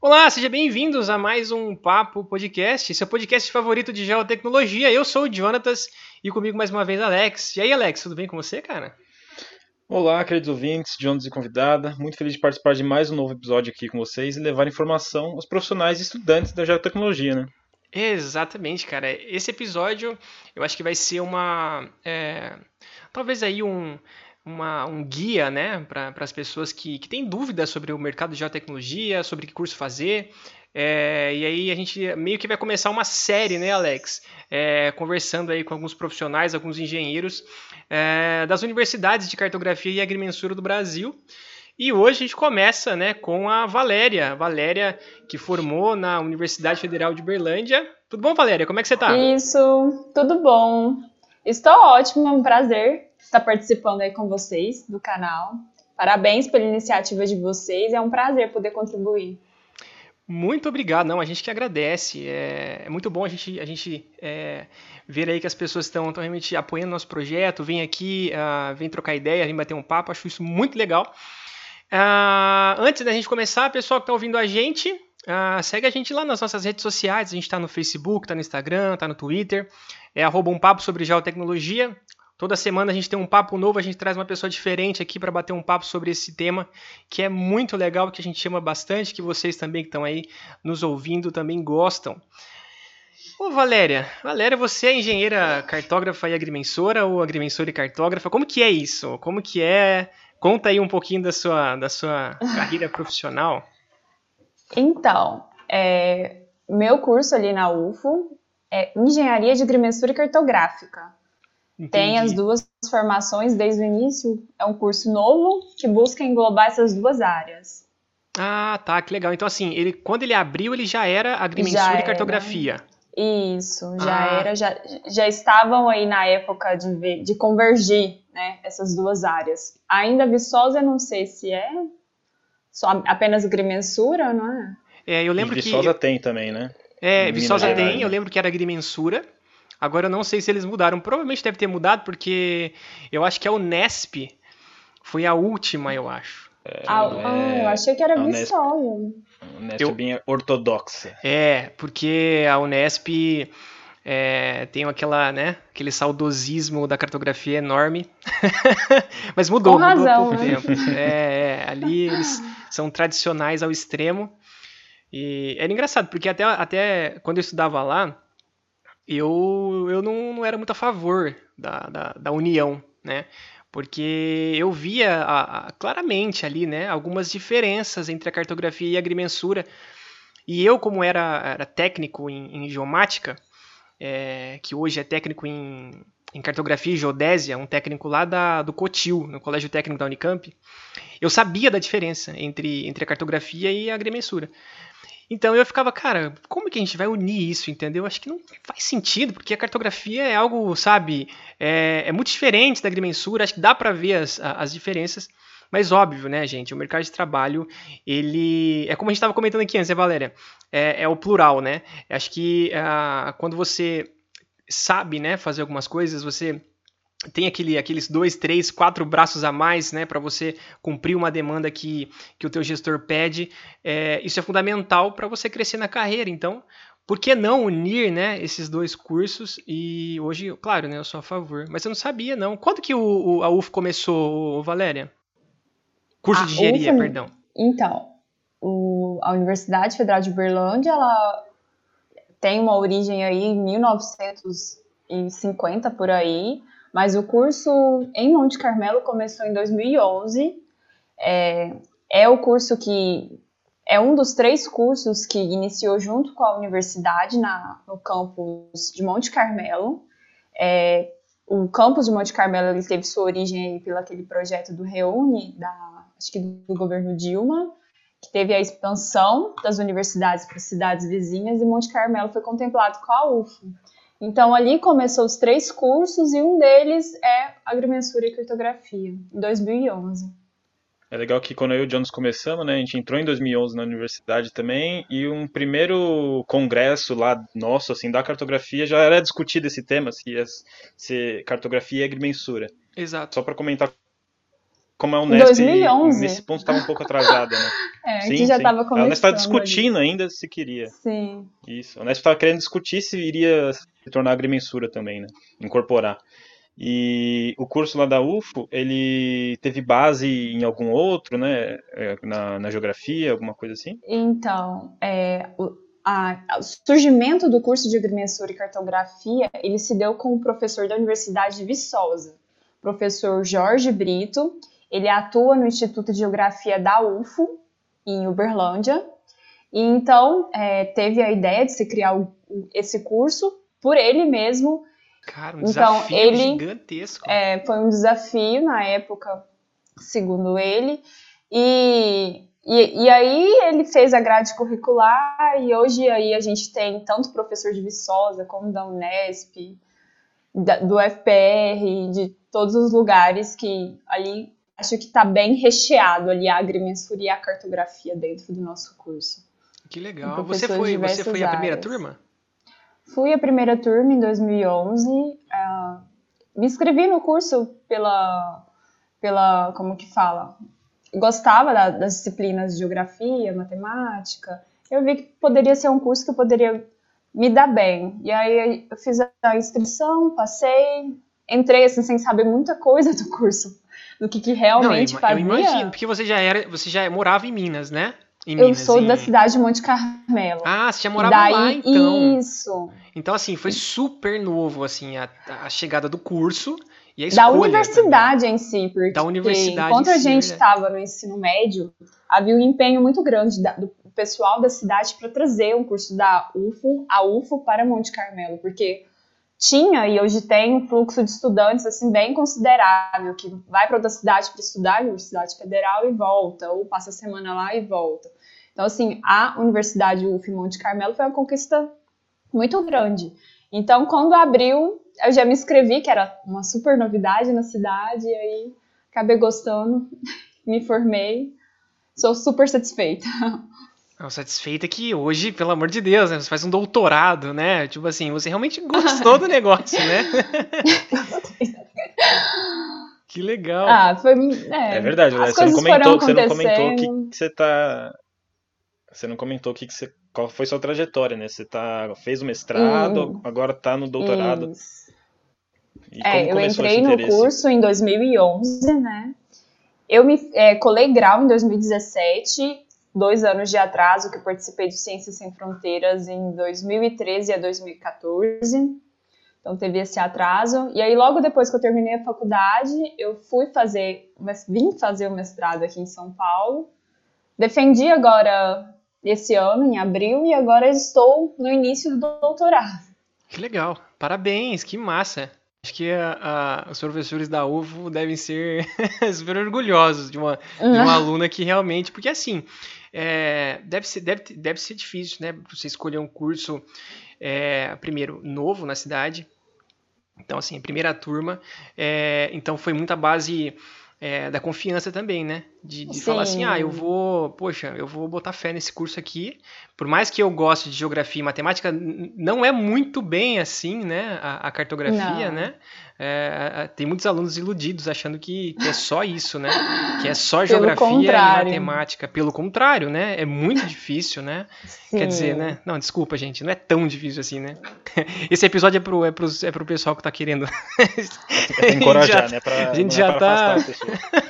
Olá, sejam bem-vindos a mais um Papo Podcast, seu podcast favorito de geotecnologia. Eu sou o Jonatas e comigo mais uma vez Alex. E aí, Alex, tudo bem com você, cara? Olá, queridos ouvintes, Jonas e convidada. Muito feliz de participar de mais um novo episódio aqui com vocês e levar informação aos profissionais e estudantes da geotecnologia, né? Exatamente, cara. Esse episódio eu acho que vai ser uma. É, talvez aí um uma, um guia né, para as pessoas que, que têm dúvidas sobre o mercado de geotecnologia, sobre que curso fazer. É, e aí a gente meio que vai começar uma série, né, Alex? É, conversando aí com alguns profissionais, alguns engenheiros é, das universidades de cartografia e agrimensura do Brasil. E hoje a gente começa né, com a Valéria. Valéria, que formou na Universidade Federal de Berlândia. Tudo bom, Valéria? Como é que você está? Isso, tudo bom. Estou ótimo, é um prazer estar participando aí com vocês do canal. Parabéns pela iniciativa de vocês, é um prazer poder contribuir. Muito obrigado, não, a gente que agradece. É, é muito bom a gente, a gente é, ver aí que as pessoas estão realmente apoiando nosso projeto, vem aqui, uh, vem trocar ideia, vem bater um papo, acho isso muito legal. Uh, antes da gente começar, pessoal que está ouvindo a gente, uh, segue a gente lá nas nossas redes sociais, a gente está no Facebook, está no Instagram, está no Twitter, é arroba um papo sobre geotecnologia, Toda semana a gente tem um papo novo, a gente traz uma pessoa diferente aqui para bater um papo sobre esse tema, que é muito legal, que a gente chama bastante, que vocês também que estão aí nos ouvindo também gostam. Ô Valéria, Valéria, você é engenheira cartógrafa e agrimensora ou agrimensora e cartógrafa? Como que é isso? Como que é? Conta aí um pouquinho da sua, da sua carreira profissional. Então, é, meu curso ali na UFO é Engenharia de Agrimensura e Cartográfica. Entendi. Tem as duas formações desde o início. É um curso novo que busca englobar essas duas áreas. Ah, tá, que legal. Então, assim, ele, quando ele abriu, ele já era agrimensura já e cartografia. Isso, já ah. era, já, já estavam aí na época de, de convergir né, essas duas áreas. Ainda Viçosa, eu não sei se é só apenas agrimensura, não é? É, eu lembro e Viçosa que... Viçosa tem também, né? É, Viçosa tem, eu lembro que era agrimensura. Agora eu não sei se eles mudaram. Provavelmente deve ter mudado, porque eu acho que a Unesp foi a última, eu acho. É, ah, é... ah, eu achei que era Viçosa. A Unesp eu... é bem ortodoxa. É, porque a Unesp é, tem aquela, né, aquele saudosismo da cartografia enorme. Mas mudou, Com razão, mudou né? tempo. É, é, ali eles são tradicionais ao extremo. E era engraçado, porque até, até quando eu estudava lá, eu, eu não, não era muito a favor da, da, da união, né? Porque eu via a, a, claramente ali, né, algumas diferenças entre a cartografia e a agrimensura. E eu, como era, era técnico em, em geomática, é, que hoje é técnico em, em cartografia e geodésia, um técnico lá da, do Cotil, no Colégio Técnico da Unicamp, eu sabia da diferença entre, entre a cartografia e a agrimensura. Então eu ficava, cara, como que a gente vai unir isso, entendeu? Acho que não faz sentido, porque a cartografia é algo, sabe, é, é muito diferente da agrimensura, acho que dá para ver as, as diferenças, mas óbvio, né, gente, o mercado de trabalho, ele, é como a gente estava comentando aqui antes, né, Valéria, é, é o plural, né? Acho que uh, quando você sabe, né, fazer algumas coisas, você tem aquele, aqueles dois, três, quatro braços a mais, né, para você cumprir uma demanda que, que o teu gestor pede. É, isso é fundamental para você crescer na carreira. Então, por que não unir, né, esses dois cursos? E hoje, claro, né, eu sou a favor. Mas eu não sabia, não. Quando que o, o a UF começou, Valéria? Curso a de engenharia, UF, perdão. Então, o, a Universidade Federal de Berlândia, ela tem uma origem aí em 1950 por aí mas o curso em Monte Carmelo começou em 2011. É, é o curso que é um dos três cursos que iniciou junto com a universidade na, no campus de Monte Carmelo. É, o campus de Monte Carmelo ele teve sua origem pelo aquele projeto do Reúne, da, acho que do governo Dilma, que teve a expansão das universidades para cidades vizinhas e Monte Carmelo foi contemplado com a UFO. Então ali começou os três cursos e um deles é agrimensura e cartografia, em 2011. É legal que quando eu e o Jones começamos, né, a gente entrou em 2011 na universidade também, e um primeiro congresso lá nosso, assim, da cartografia, já era discutido esse tema, se ia ser cartografia e agrimensura. Exato. Só para comentar como a Unesp 2011. nesse ponto estava um pouco atrasada, né? É, sim, que já estava A começando. Unesp estava ali. discutindo ainda se queria. Sim. Isso. A Unesp estava querendo discutir se iria se tornar agrimensura também, né? Incorporar. E o curso lá da UFO, ele teve base em algum outro, né? É, Na, na geografia, alguma coisa assim? Então, é, o, a- o surgimento do curso de agrimensura e cartografia, ele se deu com o professor da Universidade de Viçosa, professor Jorge Brito. Ele atua no Instituto de Geografia da UFO, em Uberlândia. E então, é, teve a ideia de se criar o- esse curso por ele mesmo, Cara, um Então, desafio ele- gigantesco. É, foi um desafio na época, segundo ele. E, e, e aí ele fez a grade curricular e hoje aí a gente tem tanto professor de Viçosa como da Unesp, da- do FPR, de todos os lugares que ali acho que está bem recheado ali a agrimensura e a cartografia dentro do nosso curso. Que legal. com Você foi, você foi a primeira áreas. turma? Fui a primeira turma em 2011. ah, me inscrevi no curso pela, pela, como que fala? Gostava da- das disciplinas de geografia, matemática. Eu vi que poderia ser um curso que eu poderia me dar bem. E aí eu fiz a inscrição, passei, entrei assim sem saber muita coisa do curso, do que, que realmente Não, eu, fazia. eu imagino, porque você já era, você já morava em Minas, né? Em eu Minas, sou em- da cidade de Monte Carmelo. Ah, você já morava Daí, lá, então. isso. Então, assim, foi super novo, assim, a, a chegada do curso e a da escolha universidade em si, porque Da universidade enquanto a si, gente né? estava no ensino médio, havia um empenho muito grande da- do pessoal da cidade para trazer um curso da UFO, a UFO para Monte Carmelo, porque tinha e hoje tem um fluxo de estudantes assim bem considerável que vai para outra cidade para estudar, Universidade Federal e volta, ou passa a semana lá e volta. Então assim, a Universidade em Monte Carmelo foi uma conquista muito grande. Então, quando abriu, eu já me inscrevi, que era uma super novidade na cidade, e aí acabei gostando, me formei, sou super satisfeita. Não, satisfeita que hoje, pelo amor de Deus, né, você faz um doutorado, né? Tipo assim, você realmente gostou do negócio, né? que legal. Ah, foi. É, É, verdade, as Léo, você não comentou, foram você não comentou o que, que você tá. Você não comentou o que, que você. Qual foi sua trajetória, né? Você tá, fez o mestrado, Hum. agora tá no doutorado. Isso. E É, eu entrei no curso em 2011, né? Eu me é, colei grau em 2017, dois anos de atraso, que eu participei de Ciências Sem Fronteiras em 2013 a 2014. Então teve esse atraso. E aí, logo depois que eu terminei a faculdade, eu fui fazer, mas vim fazer o mestrado aqui em São Paulo. Defendi agora esse ano, em abril, e agora estou no início do doutorado. Que legal. Parabéns, que massa. Acho que a- a- os professores da UFO devem ser super orgulhosos de uma, de uma aluna que realmente. Porque assim, é, deve, ser, deve, deve ser difícil, né? Você escolher um curso, é, primeiro, novo na cidade. Então, assim, primeira turma. é, então, foi muita base é, da confiança também, né? De, de falar assim, Sim. ah, eu vou, poxa, eu vou botar fé nesse curso aqui. Por mais que eu goste de geografia e matemática, não é muito bem assim, né? A, a cartografia, Não. né? É, a- tem muitos alunos iludidos achando que, que é só isso, né? Que é só Pelo geografia e matemática. Pelo contrário, né? É muito difícil, né? Quer dizer, Sim. né? Não, desculpa, gente, não é tão difícil assim, né? Esse episódio é pro, é pros, é pro pessoal que tá querendo. É encorajar, já- né? Pra, a gente é já tá-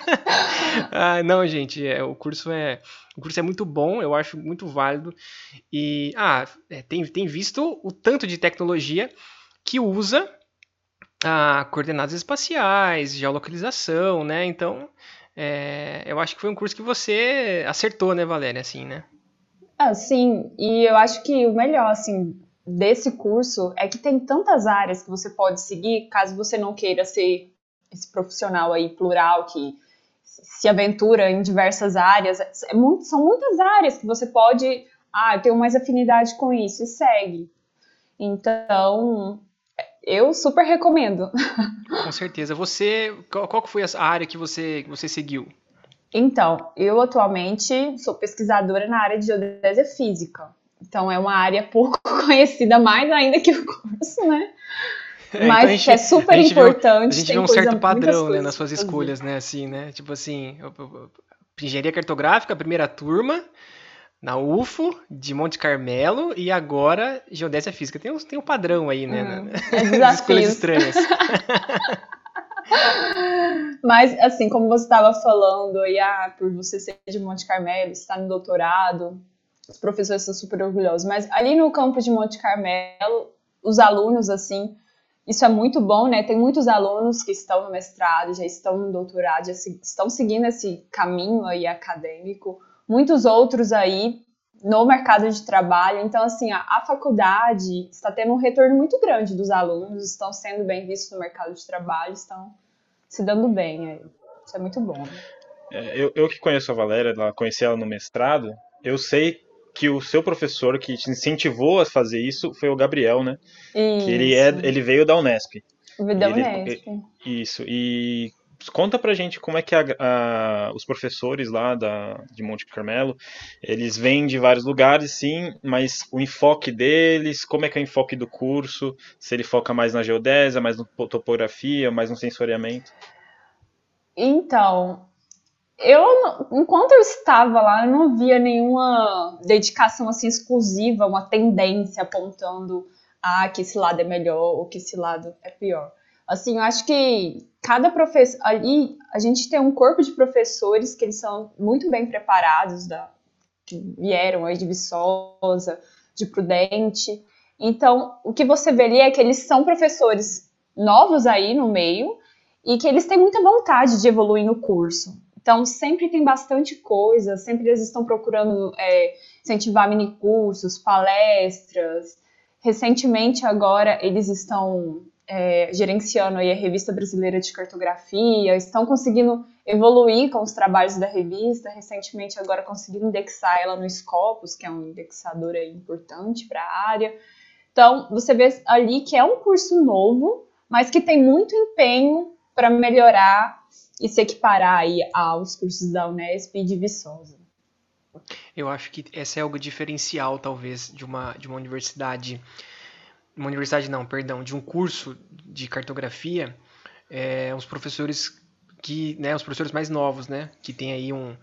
ah, não, gente, é, o curso é o curso é muito bom, eu acho muito válido. E ah, é, tem, tem visto o tanto de tecnologia que usa ah, coordenadas espaciais, geolocalização, né? Então, é, eu acho que foi um curso que você acertou, né, Valéria, assim, né? Ah, sim, e eu acho que o melhor, assim, desse curso é que tem tantas áreas que você pode seguir, caso você não queira ser esse profissional aí plural que se aventura em diversas áreas. É muito- são muitas áreas que você pode, ah, eu tenho mais afinidade com isso e segue. Então, eu super recomendo. Com certeza. Você, qual, qual que foi a área que você, que você seguiu? Então, eu atualmente sou pesquisadora na área de geodésia física. Então, é uma área pouco conhecida, mais ainda que o curso, né? É, então Mas então gente, é super importante. Viu, a gente vê um certo padrão né, nas suas escolhas, né? Assim, né? Tipo assim, engenharia cartográfica, primeira turma, na UFO, de Monte Carmelo, e agora geodésia física. Tem um, tem um padrão aí, né? Hum, é escolhas estranhas. Mas, assim, como você estava falando, aí, ah, por você ser de Monte Carmelo, estar no doutorado, os professores são super orgulhosos. Mas ali no campo de Monte Carmelo, os alunos, assim, isso é muito bom, né? Tem muitos alunos que estão no mestrado, já estão no doutorado, já se, estão seguindo esse caminho aí acadêmico. Muitos outros aí no mercado de trabalho. Então, assim, a, a, faculdade está tendo um retorno muito grande dos alunos, estão sendo bem vistos no mercado de trabalho, estão se dando bem. Aí. Isso é muito bom. É, eu, eu que conheço a Valéria, conheci ela no mestrado, eu sei que o seu professor que te incentivou a fazer isso foi o Gabriel, né? Isso. Que ele, é, ele veio da Unesp. Da Unesp. Isso. E conta pra gente como é que a, a, os professores lá da, de Monte Carmelo, eles vêm de vários lugares, sim, mas o enfoque deles, como é que é o enfoque do curso, se ele foca mais na geodésia, mais na topografia, mais no sensoriamento? Então, eu, enquanto eu estava lá, eu não via nenhuma dedicação assim exclusiva, uma tendência apontando ah, que esse lado é melhor ou que esse lado é pior. Assim, eu acho que cada professor ali, a gente tem um corpo de professores que eles são muito bem preparados, da, que vieram aí de Viçosa, de Prudente. Então, o que você vê ali é que eles são professores novos aí no meio e que eles têm muita vontade de evoluir no curso. Então, sempre tem bastante coisa, sempre eles estão procurando é, incentivar minicursos, palestras. Recentemente, agora, eles estão é, gerenciando aí a Revista Brasileira de Cartografia, estão conseguindo evoluir com os trabalhos da revista, recentemente agora conseguiram indexar ela no Scopus, que é um indexador importante para a área. Então, você vê ali que é um curso novo, mas que tem muito empenho para melhorar e se equiparar aí aos cursos da Unesp e de Viçosa. Eu acho que essa é algo diferencial, talvez, de uma, de uma universidade. Uma universidade não, perdão, de um curso de cartografia, é, os professores que, né, os professores mais novos, né, que tem aí um,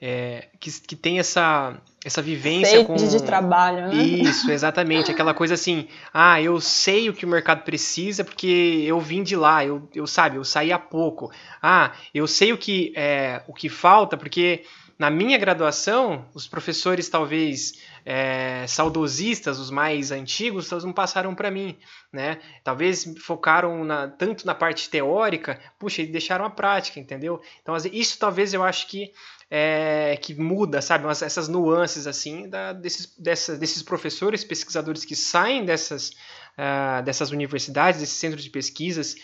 é, que, que tem essa, essa vivência Sede com... de trabalho, né? Isso, exatamente. Aquela coisa assim, ah, eu sei o que o mercado precisa porque eu vim de lá, eu, eu sabe, eu saí há pouco. Ah, eu sei o que, é, o que falta porque na minha graduação, os professores talvez é, saudosistas, os mais antigos, não passaram para mim, né? Talvez focaram na, tanto na parte teórica, puxa, e deixaram a prática, entendeu? Então, isso talvez eu acho que é, que muda, sabe? essas nuances assim da, desses, dessa, desses professores, pesquisadores que saem dessas, uh, dessas universidades, desses centros de pesquisas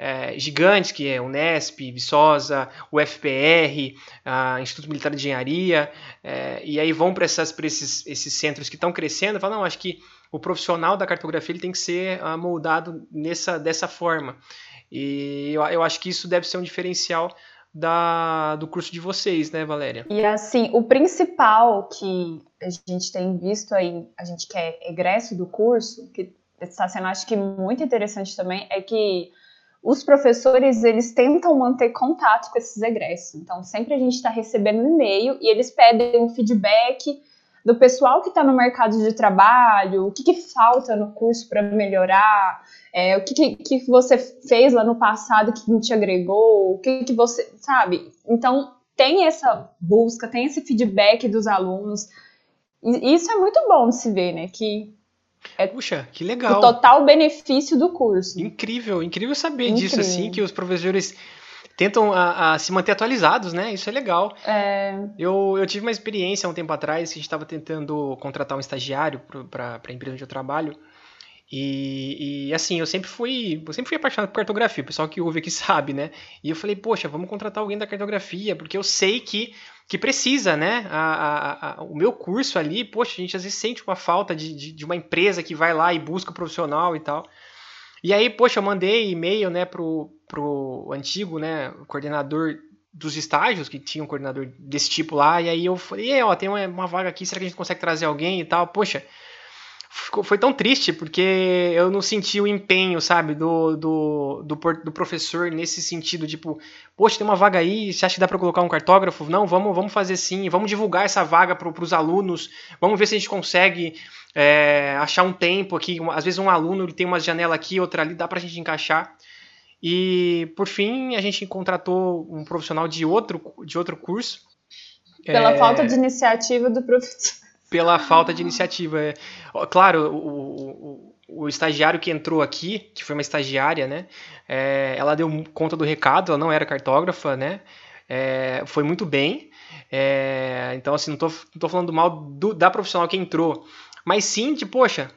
é, gigantes, que é Unesp, Viçosa, UFPR, uh, Instituto Militar de Engenharia, é, e aí vão para esses, esses centros que estão crescendo e falam, não, acho que o profissional da cartografia ele tem que ser uh, moldado nessa, dessa forma. E eu, eu acho que isso deve ser um diferencial da, do curso de vocês, né, Valéria? E assim, o principal que a gente tem visto aí, a gente que é egresso do curso, que está sendo acho que muito interessante também, é que os professores eles tentam manter contato com esses egressos. Então, sempre a gente está recebendo e-mail e eles pedem um feedback do pessoal que está no mercado de trabalho, o que, que falta no curso para melhorar, é, o que, que, que, você fez lá no passado que não te agregou, o que, que você. Sabe? Então, tem essa busca, tem esse feedback dos alunos. E isso é muito bom de se ver, né? Que é Puxa, que legal. O total benefício do curso. Incrível, incrível saber incrível. disso, assim, que os professores tentam a, a, se manter atualizados, né? Isso é legal. É... Eu, eu tive uma experiência um tempo atrás que a gente estava tentando contratar um estagiário para a empresa onde eu trabalho. E, e, assim, eu sempre fui. Eu sempre fui apaixonado por cartografia, o pessoal que ouve aqui sabe, né? E eu falei, poxa, vamos contratar alguém da cartografia, porque eu sei que, que precisa, né? A, a, a, o meu curso ali, poxa, a gente às vezes sente uma falta de, de, de, uma empresa que vai lá e busca profissional e tal. E aí, poxa, eu mandei e-mail, né, pro, pro antigo, né, coordenador dos estágios, que tinha um coordenador desse tipo lá, e aí eu falei, ó, tem uma, uma vaga aqui, será que a gente consegue trazer alguém e tal? Poxa, ficou, foi tão triste, porque eu não senti o empenho, sabe, do, do, do, do, professor nesse sentido, tipo, poxa, tem uma vaga aí, você acha que dá para colocar um cartógrafo? Não, vamos, vamos fazer sim, vamos divulgar essa vaga para os alunos, vamos ver se a gente consegue é, achar um tempo aqui, às vezes um aluno ele tem uma janela aqui, outra ali, dá para a gente encaixar. E, por fim, a gente contratou um profissional de outro, de outro curso. Pela é... falta de iniciativa do professor pela falta de iniciativa. Claro, o, o, o, estagiário que entrou aqui, que foi uma estagiária, né? É, ela deu conta do recado, ela não era cartógrafa, né? É, foi muito bem. É, então, assim, não tô, não tô falando mal do, da profissional que entrou. Mas sim de, poxa,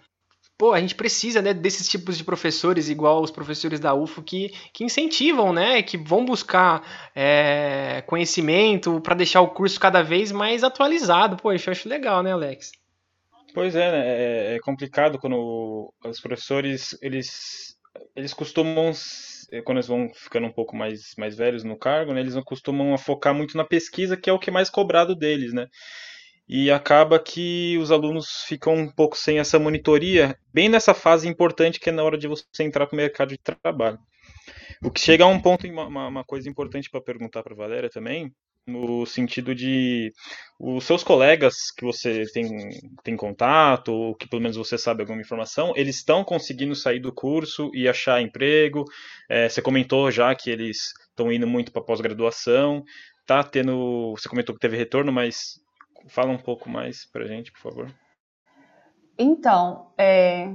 pô, a gente precisa né, desses tipos de professores, igual os professores da UFO, que, que incentivam, né, que vão buscar é, conhecimento para deixar o curso cada vez mais atualizado. Poxa, eu acho legal, né, Alex? Pois é, né, é, é complicado quando os professores, eles, eles costumam quando eles vão ficando um pouco mais, mais velhos no cargo, né, eles costumam focar muito na pesquisa, que é o que é mais cobrado deles, né? E acaba que os alunos ficam um pouco sem essa monitoria, bem nessa fase importante que é na hora de você entrar para o mercado de trabalho. O que chega a um ponto, uma, uma coisa importante para perguntar para a Valéria também, no sentido de os seus colegas que você tem, tem contato, ou que pelo menos você sabe alguma informação, eles estão conseguindo sair do curso e achar emprego. É, você comentou já que eles estão indo muito para pós-graduação, tá tendo. Você comentou que teve retorno, mas Fala um pouco mais pra gente, por favor. Então, é,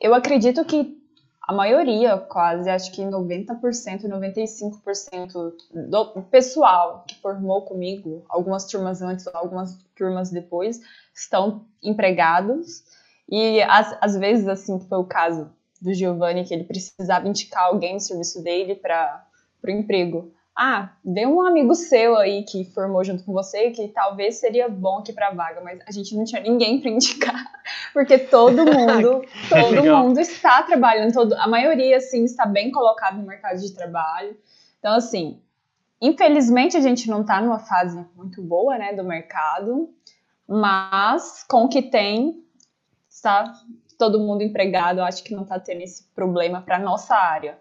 eu acredito que a maioria, quase, acho que 90%, 95% do pessoal que formou comigo, algumas turmas antes, algumas turmas depois, estão empregados. E às, às vezes, assim, foi o caso do Giovanni, que ele precisava indicar alguém no serviço dele para o emprego ah, dê um amigo seu aí que formou junto com você, que talvez seria bom aqui para vaga, mas a gente não tinha ninguém para indicar, porque todo mundo, todo mundo está trabalhando, todo, a maioria assim está bem colocado no mercado de trabalho. Então assim, infelizmente a gente não está numa fase muito boa, né, do mercado, mas com o que tem está todo mundo empregado, eu acho que não está tendo esse problema para nossa área.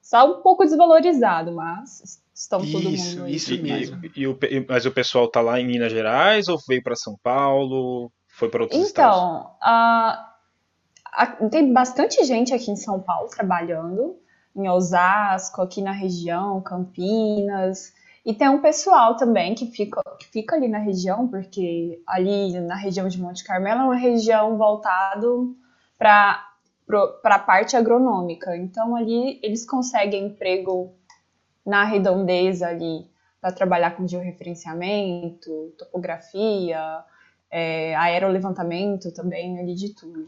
Só um pouco desvalorizado, mas estão isso, todo mundo aí. Isso mesmo. E, e, o, mas o pessoal tá lá em Minas Gerais ou veio para São Paulo? Foi para outros então, estados? Então, tem bastante gente aqui em São Paulo trabalhando, em Osasco, aqui na região, Campinas. E tem um pessoal também que fica, que fica ali na região, porque ali na região de Monte Carmelo é uma região voltado para a parte agronômica. Então ali eles conseguem emprego na redondeza ali para trabalhar com georreferenciamento, topografia, é, aerolevantamento também ali de tudo.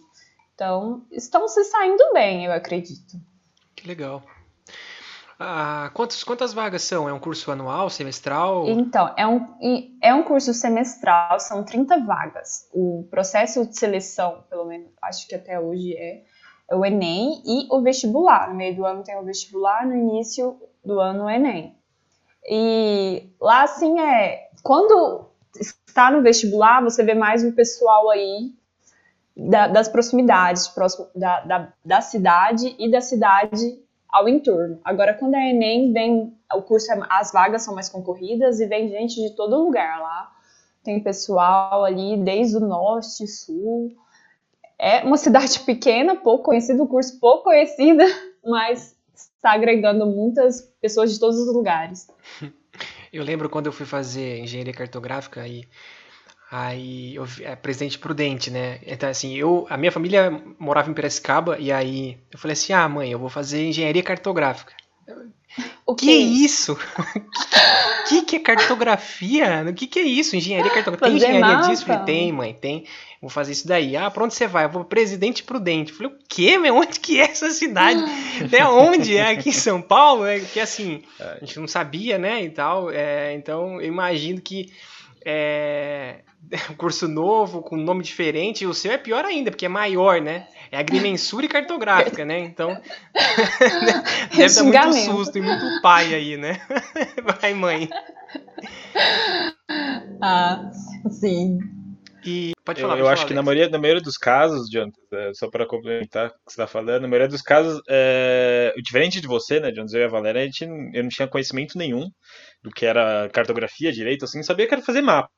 Então, estão se saindo bem, eu acredito. Que legal. Ah, quantos, quantas vagas são? É um curso anual, semestral? Então, é um, é um curso semestral, são 30 vagas. O processo de seleção, pelo menos, acho que até hoje é, é o Enem e o vestibular. No meio do ano tem o vestibular, no início do ano Enem. E lá, assim, é. Quando está no vestibular, você vê mais o pessoal aí da, das proximidades, próximo, da, da, da, cidade e da cidade ao entorno. Agora, quando é Enem, vem. O curso, é, as vagas são mais concorridas e vem gente de todo lugar lá. Tem pessoal ali desde o norte, sul. É uma cidade pequena, pouco conhecida, o curso pouco conhecida, mas está agregando muitas pessoas de todos os lugares. Eu lembro quando eu fui fazer engenharia cartográfica e aí eu é Presidente Prudente, né? Então assim, eu a minha família morava em Piracicaba e aí eu falei assim: "Ah, mãe, eu vou fazer engenharia cartográfica". O que, que é isso? O que, que é cartografia? O que, que é isso? Engenharia cartográfica. Tem engenharia mapa. disso? Tem, mãe, tem. Vou fazer isso daí. Ah, pra onde você vai? Eu vou Presidente Prudente. Falei, o quê, meu? Onde que é essa cidade? é onde? É aqui em São Paulo? É que assim, a gente não sabia, né? E tal. É, então, eu imagino que é curso novo, com nome diferente, e o seu é pior ainda, porque é maior, né? É agrimensura e cartográfica, né? Então, deve dar muito susto e muito pai aí, né? Vai, mãe. Ah, sim. E pode falar. Eu, eu acho falar, que na maioria, na maioria dos casos, Jonathan, é, só para complementar o que você está falando, na maioria dos casos, é, diferente de você, né, Jonathan, eu e a Valéria, a gente, eu não tinha conhecimento nenhum do que era cartografia, direito, assim, sabia que era fazer mapa.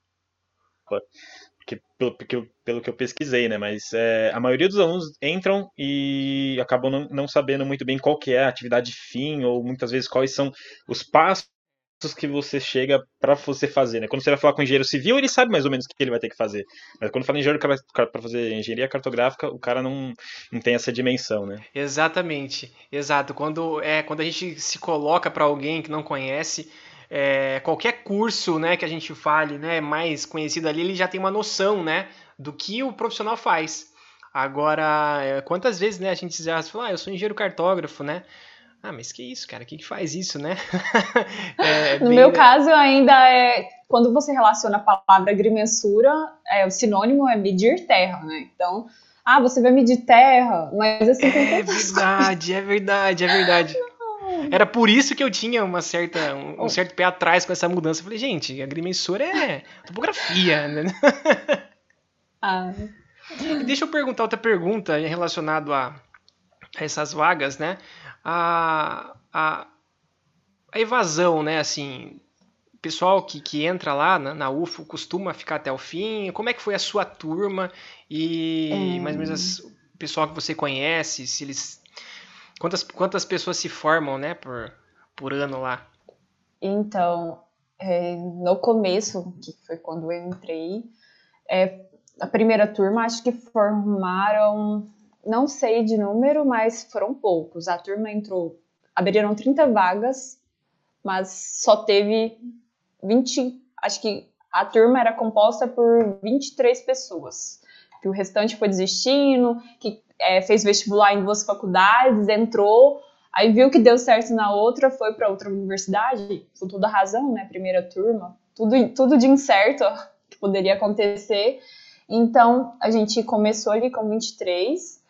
Porque, pelo, pelo que eu pesquisei, né? Mas é, a maioria dos alunos entram e acabam não, não sabendo muito bem qual que é a atividade fim, ou muitas vezes quais são os passos que você chega para você fazer, né? Quando você vai falar com engenheiro civil, ele sabe mais ou menos o que ele vai ter que fazer. Mas quando fala engenheiro para fazer engenharia cartográfica, o cara não, não tem essa dimensão, né? Exatamente, exato. Quando, é, quando a gente se coloca para alguém que não conhece, é, qualquer curso né, que a gente fale né, mais conhecido ali, ele já tem uma noção né, do que o profissional faz. Agora, é, quantas vezes né, a gente já fala, ah, eu sou engenheiro cartógrafo, né? Ah, mas que isso, cara? O que, que faz isso, né? é, no meu caso, ainda é. Quando você relaciona a palavra agrimensura, é, o sinônimo é medir terra, né? Então, ah, você vai medir terra, mas assim. É verdade, é verdade, é verdade. Era por isso que eu tinha uma certa, um, um certo pé atrás com essa mudança. Eu falei, gente, agrimensura é topografia, né? Ah. Deixa eu perguntar outra pergunta relacionada a essas vagas, né? A, a, a evasão, né? Assim, o pessoal que, que entra lá na, na UFO costuma ficar até o fim. Como é que foi a sua turma e Hum. mais ou menos o pessoal que você conhece, se eles quantas quantas pessoas se formam, né, por, por ano lá? Então, é, no começo, que foi quando eu entrei, é, a primeira turma acho que formaram, não sei de número, mas foram poucos. A turma entrou, abriram 30 vagas, mas só teve 20, acho que a turma era composta por 23 pessoas. Que o restante foi desistindo, que é, fez vestibular em duas faculdades, entrou, Aí viu que deu certo na outra, foi para outra universidade, com toda razão, né? Primeira turma, tudo, tudo de incerto que poderia acontecer. Então, a gente começou ali com 23.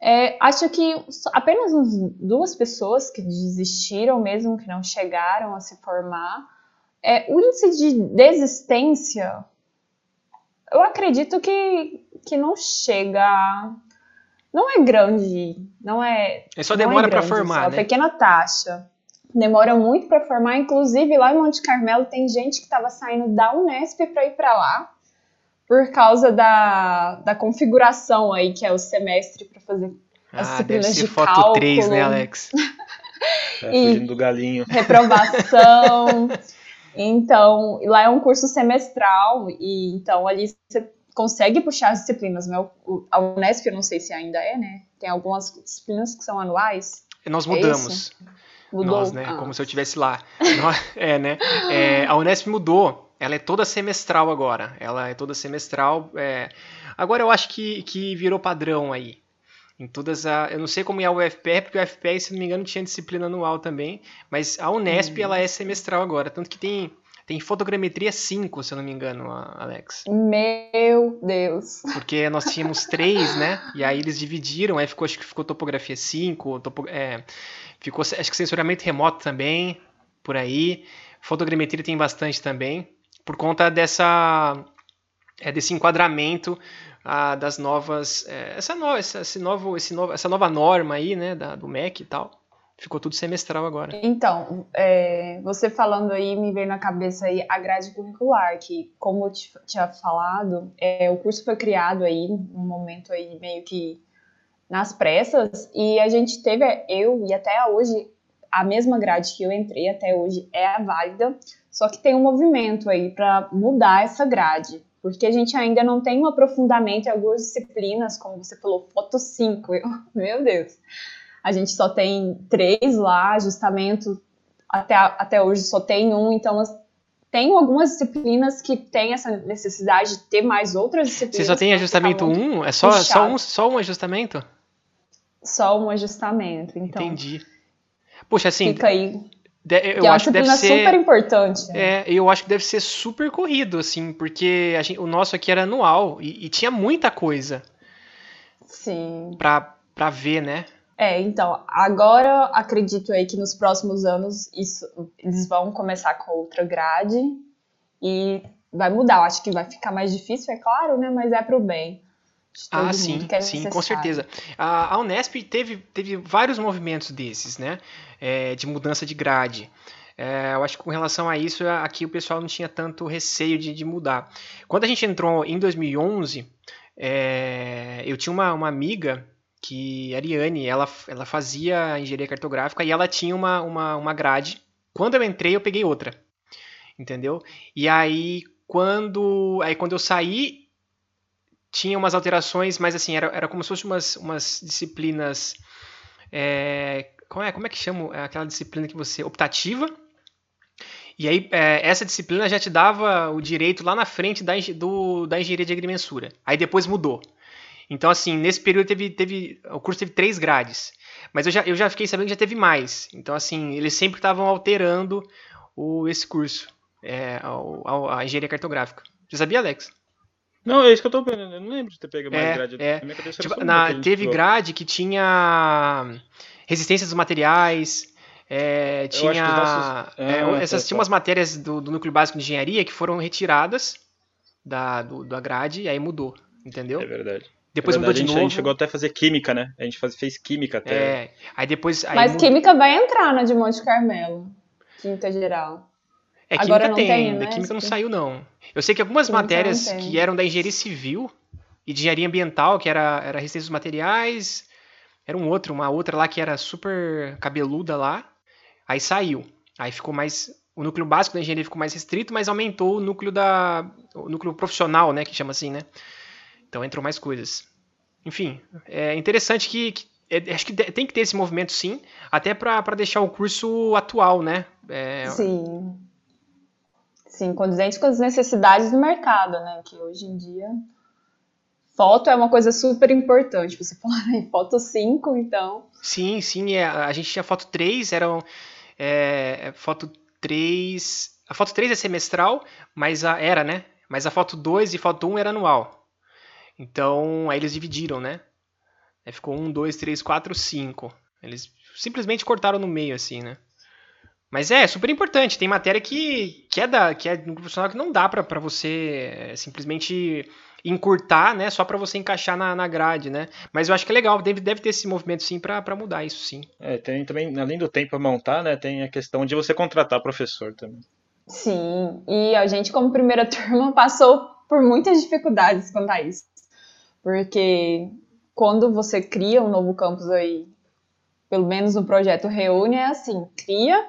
É, acho que apenas uns duas pessoas que desistiram mesmo, que não chegaram a se formar. É, o índice de desistência, eu acredito que, que não chega Não é grande, não é É só é demora pra grande, formar, só uma né? pequena taxa. Demora muito para formar, inclusive lá em Monte Carmelo tem gente que estava saindo da Unesp para ir para lá por causa da, da configuração aí que é o semestre para fazer as Ah, deve disciplinas ser de foto cálculo, 3, né, Alex? É, E- fugindo do galinho. reprovação. então, lá é um curso semestral e então ali você consegue puxar as disciplinas, né? A Unesp eu não sei se ainda é, né? Tem algumas disciplinas que são anuais. Nós É mudamos. Mudou. Nós, né? Ah. Como se eu estivesse lá. É, né? É, a Unesp mudou. Ela é toda semestral agora. Ela é toda semestral. é. Agora eu acho que, que virou padrão aí. Em todas a. Eu não sei como é a UFPR, porque o UFPR, se não me engano, tinha disciplina anual também. Mas a Unesp, Uhum. ela é semestral agora. Tanto que tem, tem fotogrametria 5, se eu não me engano, a- Alex. Meu Deus. Porque nós tínhamos três, né? E aí eles dividiram, aí ficou, acho que ficou topografia 5, topo, é, ficou acho que sensoramento remoto também, por aí. Fotogrametria tem bastante também, por conta dessa é, desse enquadramento ah, das novas. é, essa, no, essa, esse novo, esse novo, essa nova norma aí, né? Da, do MEC e tal. Ficou tudo semestral agora. Então, é, você falando aí, me veio na cabeça aí a grade curricular, que, como eu te- tinha falado, é, o curso foi criado aí, num momento aí meio que nas pressas, e a gente teve, eu e até hoje, a mesma grade que eu entrei até hoje é a válida, só que tem um movimento aí para mudar essa grade, porque a gente ainda não tem um aprofundamento em algumas disciplinas, como você falou, foto 5, eu- meu Deus. A gente só tem três lá, ajustamento até, até hoje só tem um, então tem algumas disciplinas que tem essa necessidade de ter mais outras disciplinas. Você só tem ajustamento 1? É só, só, um, só um ajustamento? Só um ajustamento, então Entendi. Poxa, assim, fica aí. De, eu que acho é que deve ser super importante. Né? É, eu acho que deve ser super corrido, assim, porque gente, o nosso aqui era anual e, e, tinha muita coisa. Sim. Pra, pra ver, né? É, então, agora acredito aí que nos próximos anos isso, eles vão começar com outra grade e vai mudar. Eu acho que vai ficar mais difícil, é claro, né? Mas é pro bem. Ah, sim, é sim, com certeza. A, a Unesp teve, teve vários movimentos desses, né? É, de mudança de grade. É, eu acho que com relação a isso, aqui o pessoal não tinha tanto receio de, de mudar. Quando a gente entrou em 2011, é, eu tinha uma, uma amiga que, a Ariane, ela, ela fazia engenharia cartográfica e ela tinha uma, uma, uma grade. Quando eu entrei, eu peguei outra. Entendeu? E aí, quando, aí, quando eu saí, tinha umas alterações, mas assim, era, era como se fossem umas, umas disciplinas. É, como, é, como é que chama aquela disciplina que você. optativa. E aí, é, essa disciplina já te dava o direito lá na frente da, do, da engenharia de agrimensura. Aí depois mudou. Então, assim, nesse período teve, teve. O curso teve três grades. Mas eu já, eu já fiquei sabendo que já teve mais. Então, assim, eles sempre estavam alterando o, esse curso, é, a, a, engenharia cartográfica. Você sabia, Alex? Não, é isso que eu tô vendo. Eu não lembro de ter pego mais é, grade. É. Tipo, na, teve grade que tinha resistência dos materiais. É, tinha. Nossos... É, ah, essas, tá, tinha umas matérias do, do, núcleo básico de engenharia que foram retiradas da, do, da grade e aí mudou. Entendeu? É verdade. Depois é verdade, mudou de novo. A gente chegou até a fazer química, né? A gente faz, fez química até. É. Aí depois. Aí Mas mudou. química vai entrar na de Monte Carmelo. Química geral. É, química Agora não tem, tem né? Química não saiu, não. Eu sei que algumas química matérias que eram da engenharia civil e de engenharia ambiental, que era, era resistência dos materiais, era um outro, uma outra lá que era super cabeluda lá, aí saiu. Aí ficou mais. O núcleo básico da engenharia ficou mais restrito, mas aumentou o núcleo da. O núcleo profissional, né? Que chama assim, né? Então entrou mais coisas. Enfim, é interessante que, que é, acho que tem que ter esse movimento sim, até para deixar o curso atual, né? É... Sim. Sim, condizente com as necessidades do mercado, né? Que hoje em dia foto é uma coisa super importante. Você fala em foto 5, então. Sim, sim. É, a gente tinha foto 3, eram. É, foto 3. A foto 3 é semestral, mas a, era, né? Mas a foto 2 e foto 1 era anual. Então, aí eles dividiram, né? Aí ficou 1, 2, 3, 4, 5. Eles simplesmente cortaram no meio, assim, né? Mas é, super importante. Tem matéria que, que é da que é no profissional que não dá para você é, simplesmente encurtar, né? Só para você encaixar na, na grade, né? Mas eu acho que é legal, deve, deve ter esse movimento sim para mudar isso sim. É, tem também, além do tempo para montar, né? Tem a questão de você contratar professor também. Sim, e a gente, como primeira turma, passou por muitas dificuldades quanto a isso. Porque quando você cria um novo campus aí pelo menos no projeto Reúne, é assim: cria,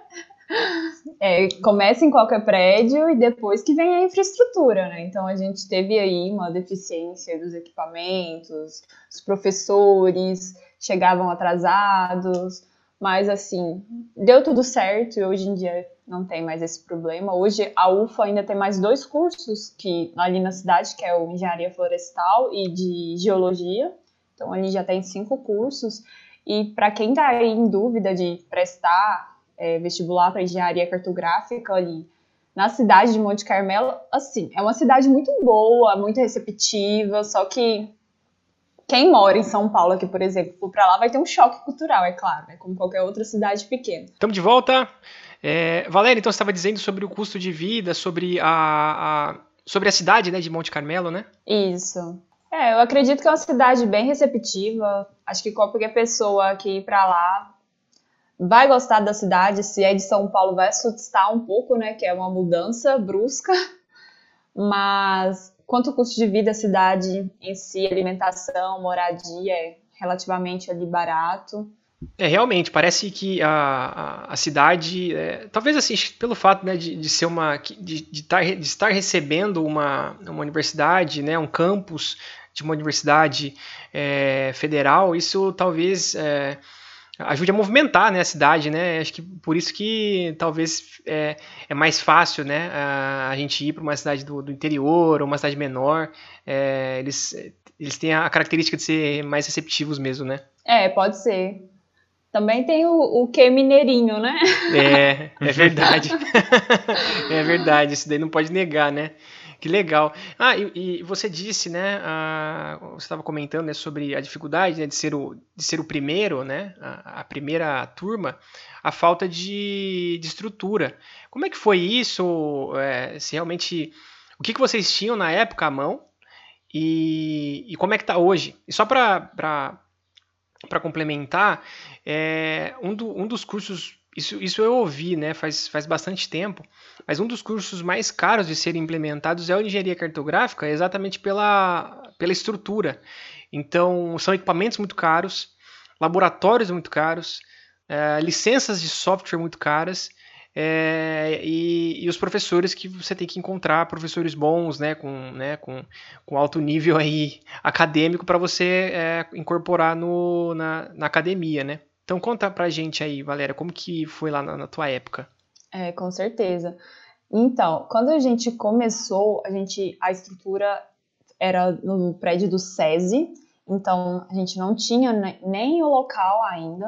é, começa em qualquer prédio e depois que vem a infraestrutura, né? Então a gente teve aí uma deficiência dos equipamentos, os professores chegavam atrasados, mas assim, deu tudo certo e hoje em dia não tem mais esse problema. Hoje a UFA ainda tem mais dois cursos que ali na cidade, que é o Engenharia Florestal e de Geologia. Então ali já tem cinco cursos e para quem está em dúvida de prestar é, vestibular para engenharia cartográfica ali na cidade de Monte Carmelo, assim, é uma cidade muito boa, muito receptiva, só que quem mora em São Paulo aqui, por exemplo, for para lá vai ter um choque cultural, é claro, né, como qualquer outra cidade pequena. Estamos de volta. É, Valéria, então você estava dizendo sobre o custo de vida, sobre a, a, sobre a cidade né, de Monte Carmelo, né? Isso. É, eu acredito que é uma cidade bem receptiva. Acho que qualquer pessoa que ir para lá vai gostar da cidade. Se é de São Paulo, vai assustar um pouco, né? Que é uma mudança brusca. Mas quanto custo de vida, a cidade em si, alimentação, moradia, é relativamente ali barato. É, realmente, parece que a, a, a cidade, é, talvez assim, pelo fato né, de, de ser uma. De, de, tar, de estar recebendo uma, uma universidade, né, um campus de uma universidade é, federal, isso talvez é, ajude a movimentar né, a cidade, né? Acho que por isso que talvez é, é mais fácil né, a, a gente ir para uma cidade do, do, interior ou uma cidade menor. É, eles, eles têm a característica de ser mais receptivos mesmo, né? É, pode ser. Também tem o, o que mineirinho, né? É, é verdade. é verdade, isso daí não pode negar, né? Que legal. Ah, e, e você disse, né? Ah, você estava comentando né, sobre a dificuldade né, de, ser o, de ser o primeiro, né? A, a primeira turma, a falta de, de, estrutura. Como é que foi isso? É, se realmente. O que, que vocês tinham na época à mão? E, e como é que está hoje? E só para complementar, é, um, do, um dos cursos isso, isso eu ouvi, né, faz, faz bastante tempo, mas um dos cursos mais caros de serem implementados é a engenharia cartográfica, exatamente pela, pela estrutura. Então, são equipamentos muito caros, laboratórios muito caros, é, licenças de software muito caras, é, e, e, os professores que você tem que encontrar, professores bons, né, com, né, com, com alto nível aí acadêmico para você é, incorporar no, na, na academia, né? Então conta pra gente aí, Valéria, como que foi lá na, na tua época? É, com certeza. Então, quando a gente começou, a gente a estrutura era no prédio do SESI, então a gente não tinha nem o local ainda.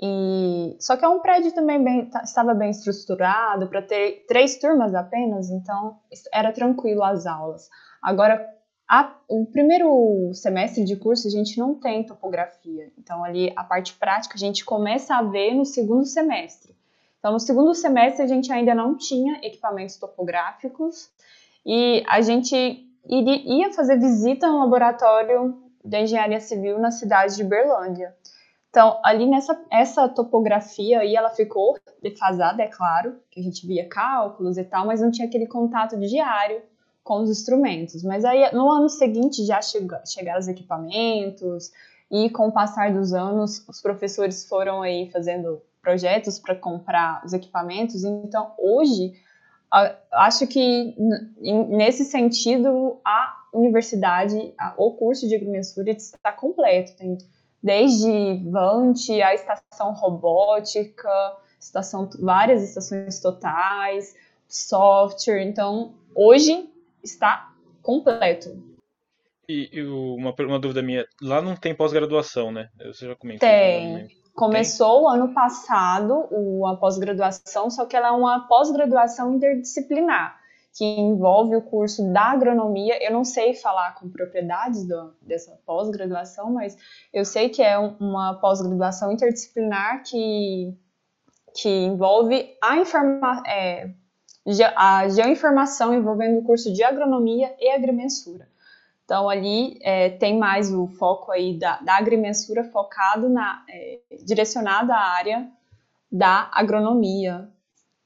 E só que é um prédio também bem, tá, estava bem estruturado para ter três turmas apenas, então era tranquilo as aulas. Agora a, o primeiro semestre de curso a gente não tem topografia, então ali a parte prática a gente começa a ver no segundo semestre. Então no segundo semestre a gente ainda não tinha equipamentos topográficos e a gente iria, ia fazer visita no laboratório da engenharia civil na cidade de Berlândia. Então, ali nessa essa topografia aí, ela ficou defasada, é claro, que a gente via cálculos e tal, mas não tinha aquele contato diário com os instrumentos. Mas aí no ano seguinte já chega, chegaram os equipamentos e com o passar dos anos os professores foram aí fazendo projetos para comprar os equipamentos. Então hoje acho que nesse sentido a universidade, o curso de agrimensura está completo. Tem desde Vante, a estação robótica, estação, várias estações totais, software. Então, hoje está completo. E, e uma, uma dúvida minha, lá não tem pós-graduação, né? Você já comentou. Tem. Começou tem? ano passado a pós-graduação, só que ela é uma pós-graduação interdisciplinar, que envolve o curso da agronomia. Eu não sei falar com propriedades do, dessa pós-graduação, mas eu sei que é uma pós-graduação interdisciplinar que, que envolve a informa, é, a geoinformação envolvendo o curso de agronomia e agrimensura. Então ali é, tem mais o foco aí da, da agrimensura focado na é, direcionado à área da agronomia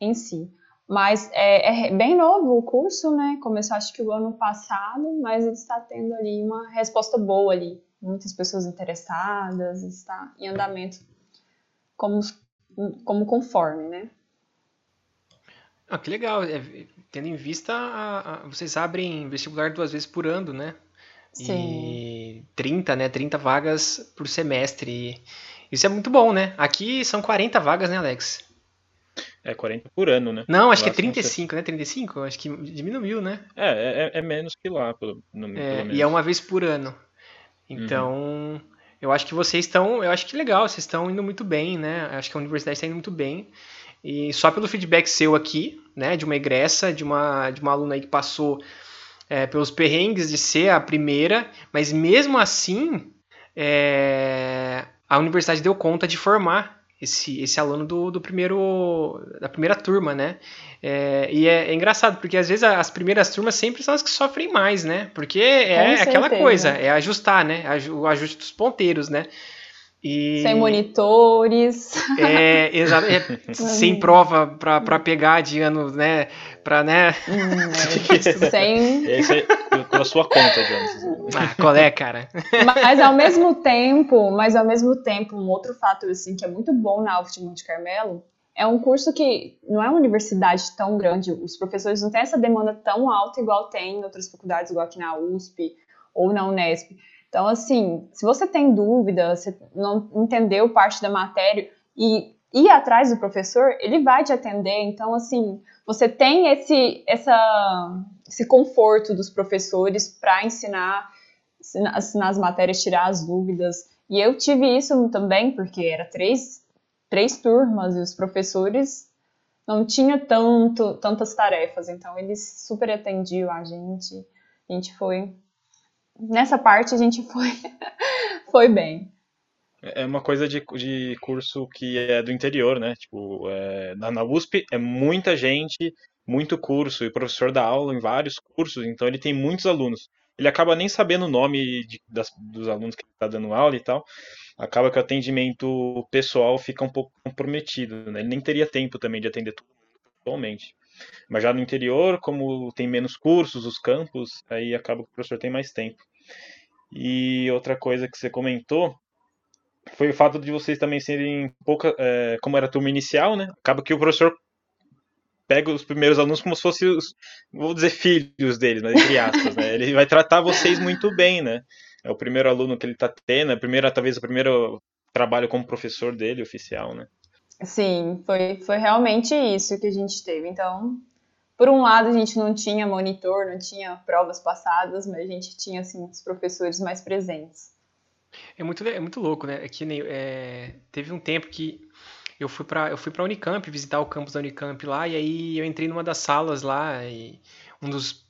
em si. Mas é, é, bem novo o curso, né? Começou acho que o ano passado, mas ele está tendo ali uma resposta boa ali. Muitas pessoas interessadas, está em andamento como, como conforme, né? Ah, que legal. É, tendo em vista, a, a, vocês abrem vestibular duas vezes por ano, né? Sim. E 30, né? 30 vagas por semestre. E isso é muito bom, né? Aqui são 40 vagas, né, Alex? É 40 por ano, né? Não, acho lá que é 35, né? 35? Acho que diminuiu, né? É, é, é menos que lá, pelo, no, é, pelo menos. E é uma vez por ano. Então, uhum. eu acho que vocês estão. Eu acho que legal, vocês estão indo muito bem, né? Eu acho que a universidade está indo muito bem. E só pelo feedback seu aqui, né, de uma egressa, de uma, de uma aluna aí que passou é, pelos perrengues de ser a primeira, mas mesmo assim é, a universidade deu conta de formar esse, esse aluno do, do primeiro da primeira turma, né? É, e é, é, engraçado porque às vezes as primeiras turmas sempre são as que sofrem mais, né? Porque é aquela coisa, é ajustar, né? O ajuste dos ponteiros, né? E... Sem monitores. É, exato. É, sem prova para pegar de ano, né? Para, né? Hum, é, sem. Esse é pela sua conta, Jones. Ah, qual é, cara? Mas ao mesmo tempo, mas ao mesmo tempo, um outro fato assim que é muito bom na UF de Monte Carmelo é um curso que não é uma universidade tão grande, os professores não têm essa demanda tão alta igual tem em outras faculdades, igual aqui na USP ou na Unesp. Então, assim, se você tem dúvida, você não entendeu parte da matéria e ir atrás do professor, ele vai te atender. Então, assim, você tem esse, essa, esse conforto dos professores para ensinar, ensinar as matérias, tirar as dúvidas. E eu tive isso também, porque era três, três turmas e os professores não tinha tanto, tantas tarefas, então eles super atendiam a gente. A gente foi. Nessa parte a gente foi, foi bem. É uma coisa de, de curso que é do interior, né? Tipo, é, na, na USP é muita gente, muito curso, e o professor dá aula em vários cursos, então ele tem muitos alunos. Ele acaba nem sabendo o nome de, das, dos alunos que está dando aula e tal. Acaba que o atendimento pessoal fica um pouco comprometido, né? Ele nem teria tempo também de atender tudo pessoalmente. Mas já no interior, como tem menos cursos, os campos, aí acaba que o professor tem mais tempo. E outra coisa que você comentou foi o fato de vocês também serem pouca, é, como era a turma inicial, né? Acaba que o professor pega os primeiros alunos como se fossem os, vou dizer filhos deles, mas entre aspas, né? Ele vai tratar vocês muito bem, né? É o primeiro aluno que ele está tendo, é primeira, talvez o primeiro trabalho como professor dele oficial, né? Sim, foi, foi realmente isso que a gente teve. Então, por um lado, a gente não tinha monitor, não tinha provas passadas, mas a gente tinha assim os professores mais presentes. É muito, é muito louco, né? É que é, teve um tempo que eu fui para eu fui para Unicamp visitar o campus da Unicamp lá e aí eu entrei numa das salas lá e um dos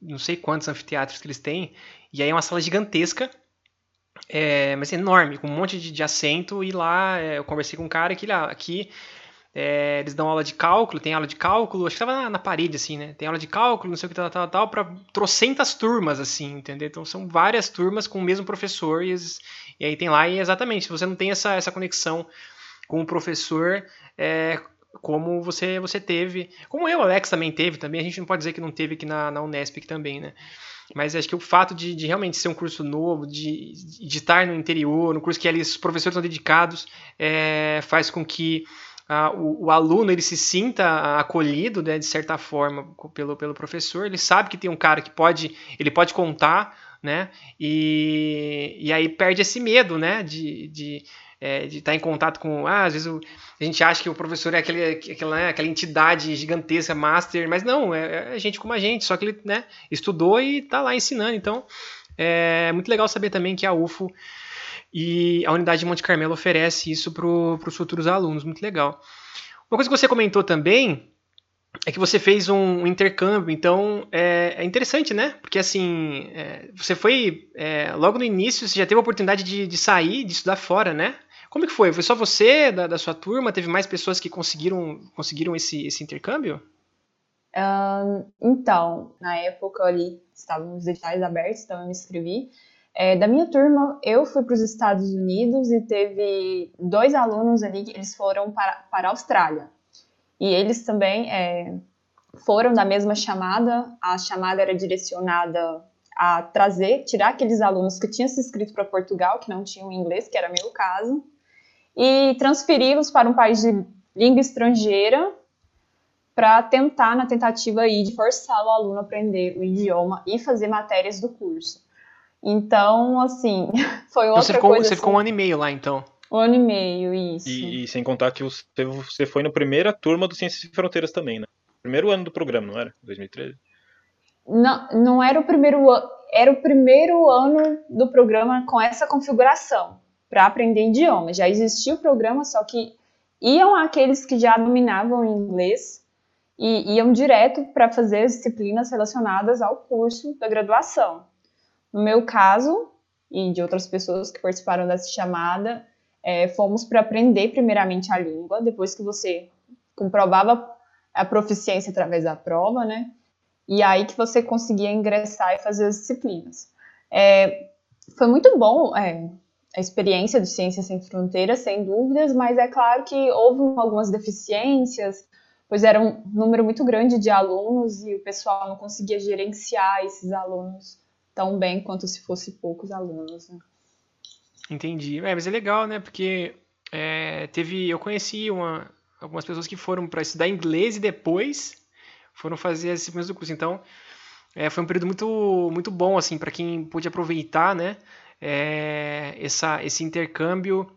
não sei quantos anfiteatros que eles têm e aí é uma sala gigantesca é, mas enorme com um monte de, de assento e lá é, eu conversei com um cara que lá aqui é, eles dão aula de cálculo, tem aula de cálculo, acho que tava na, na, parede, assim, né? Tem aula de cálculo, não sei o que, tal, tal, tal, pra trocentas turmas, assim, entendeu? Então são várias turmas com o mesmo professor, e, e aí tem lá, e exatamente, se você não tem essa, essa conexão com o professor, é, como você, você teve, como eu, Alex, também teve, também, a gente não pode dizer que não teve aqui na, na Unesp também, né? Mas acho que o fato de, de, realmente ser um curso novo, de, de estar no interior, no curso que ali os professores são dedicados, é, faz com que o, o, aluno ele se sinta acolhido, né, de certa forma, pelo, pelo professor. Ele sabe que tem um cara que pode, ele pode contar, né? E, e aí perde esse medo, né? De, de, é, de estar em contato com. Ah, às vezes o, a gente acha que o professor é aquele, aquela, né, aquela entidade gigantesca, master, mas não, é, é gente como a gente, só que ele né, estudou e está lá ensinando. Então é muito legal saber também que a UFO e a unidade de Monte Carmelo oferece isso para os futuros alunos, muito legal. Uma coisa que você comentou também é que você fez um, intercâmbio, então é, é, interessante, né? Porque assim, é, você foi é, logo no início, você já teve a oportunidade de, de, sair, de estudar fora, né? Como que foi? Foi só você da, da sua turma? Teve mais pessoas que conseguiram, conseguiram esse, esse intercâmbio? Um, então, na época ali estavam os editais abertos, então eu me inscrevi. É, da minha turma, eu fui para os Estados Unidos e teve dois alunos ali que eles foram para, para a Austrália. E eles também é, foram da mesma chamada. A chamada era direcionada a trazer, tirar aqueles alunos que tinham se inscrito para Portugal, que não tinham inglês, que era meu caso, e transferi-los para um país de língua estrangeira para tentar, na tentativa aí, de forçar o aluno a aprender o idioma e fazer matérias do curso. Então, assim, foi outra você ficou, coisa. Você assim, ficou um ano e meio lá, então? Um ano e meio, isso. E, e sem contar que você, você foi na primeira turma do Ciências e Fronteiras também, né? Primeiro ano do programa, não era? 2013? Não, não era o primeiro ano. Era o primeiro ano do programa com essa configuração para aprender idioma. Já existia o programa, só que iam aqueles que já dominavam inglês e iam direto para fazer as disciplinas relacionadas ao curso da graduação. No meu caso, e de outras pessoas que participaram dessa chamada, é, fomos para aprender primeiramente a língua, depois que você comprovava a proficiência através da prova, né? E aí que você conseguia ingressar e fazer as disciplinas. É, foi muito bom é, a experiência de Ciências Sem Fronteiras, sem dúvidas, mas é claro que houve algumas deficiências, pois era um número muito grande de alunos e o pessoal não conseguia gerenciar esses alunos tão bem quanto se fosse poucos alunos. Né? Entendi. É, mas é legal, né? Porque é, teve, eu conheci uma, algumas pessoas que foram para estudar inglês e depois foram fazer as disciplinas do curso. Então, é, foi um período muito, muito bom assim para quem pôde aproveitar, né? É, essa, esse intercâmbio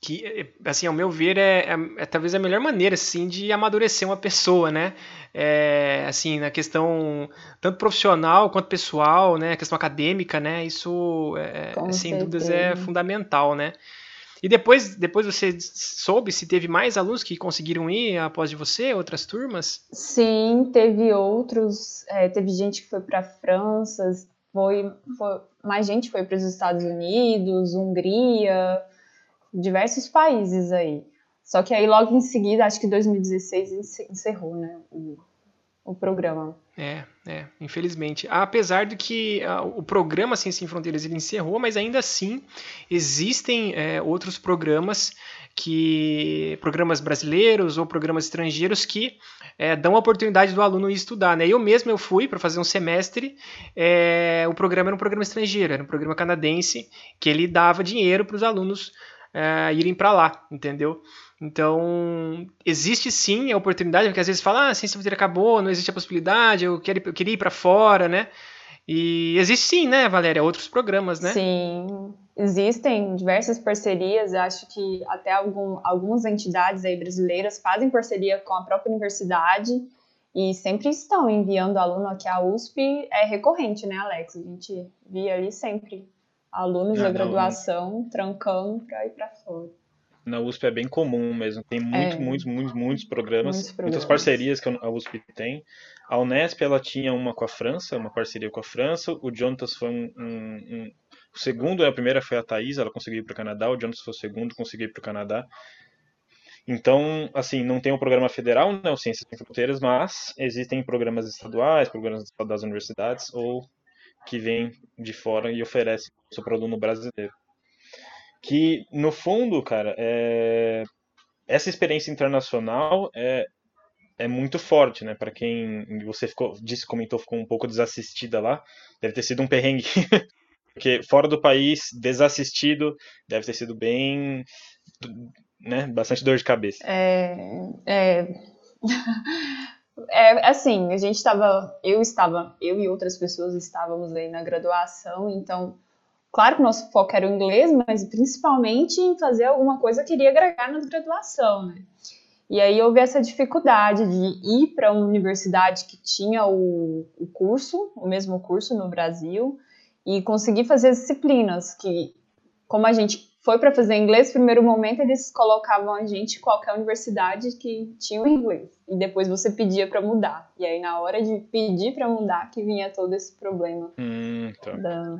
que, assim, ao meu ver, é, é, é, talvez a melhor maneira, assim, de amadurecer uma pessoa, né? É, assim, na questão tanto profissional quanto pessoal, né? A questão acadêmica, né? Isso, é, sem certeza. dúvidas, é fundamental, né? E depois, depois você soube se teve mais alunos que conseguiram ir após de você, outras turmas? Sim, teve outros. É, teve gente que foi para França, foi, foi, mais gente foi para os Estados Unidos, Hungria, diversos países aí. Só que aí logo em seguida, acho que 2016 encerrou, né, o, o programa. É, é, infelizmente. Apesar de que uh, o programa Ciência Sem Fronteiras ele encerrou, mas ainda assim existem é, outros programas que programas brasileiros ou programas estrangeiros que é, dão a oportunidade do aluno ir estudar. Né? Eu mesmo eu fui para fazer um semestre, é, o programa era um programa estrangeiro, era um programa canadense que ele dava dinheiro para os alunos é, irem para lá, entendeu? Então, existe sim a oportunidade, porque às vezes fala, ah, a ciência acabou, não existe a possibilidade, eu, quero, eu queria ir para fora, né? E existe sim, né, Valéria, outros programas, né? Sim, existem diversas parcerias, acho que até algum, algumas entidades aí brasileiras fazem parceria com a própria universidade e sempre estão enviando aluno aqui à USP, é recorrente, né, Alex? A gente via ali sempre alunos ah, da graduação não. trancando para ir para fora na USP é bem comum mesmo. Tem muito, é. muitos, muitos, muitos programas, muitos programas, muitas parcerias que a USP tem. A Unesp ela tinha uma com a França, uma parceria com a França. O Jonatas foi um, um, um o segundo, a primeira foi a Thais, ela conseguiu ir para o Canadá. O Jonatas foi o segundo, conseguiu ir para o Canadá. Então, assim, não tem um programa federal, né, o Ciências Sem Fronteiras, mas existem programas estaduais, programas das universidades ou que vêm de fora e oferecem isso para o aluno brasileiro que no fundo, cara, é... essa experiência internacional é, é muito forte, né? Para quem você ficou, disse, comentou, ficou um pouco desassistida lá, deve ter sido um perrengue. Porque fora do país, desassistido, deve ter sido bem, né? Bastante dor de cabeça. É, é... é assim, a gente estava, eu estava, eu e outras pessoas estávamos aí na graduação, então Claro que o nosso foco era o inglês, mas principalmente em fazer alguma coisa que iria agregar na graduação, né? E aí houve essa dificuldade de ir para uma universidade que tinha o, o, curso, o mesmo curso no Brasil, e conseguir fazer as disciplinas, que como a gente foi para fazer inglês, no primeiro momento eles colocavam a gente em qualquer universidade que tinha o inglês, e depois você pedia para mudar. E aí na hora de pedir para mudar que vinha todo esse problema hum, tá. da,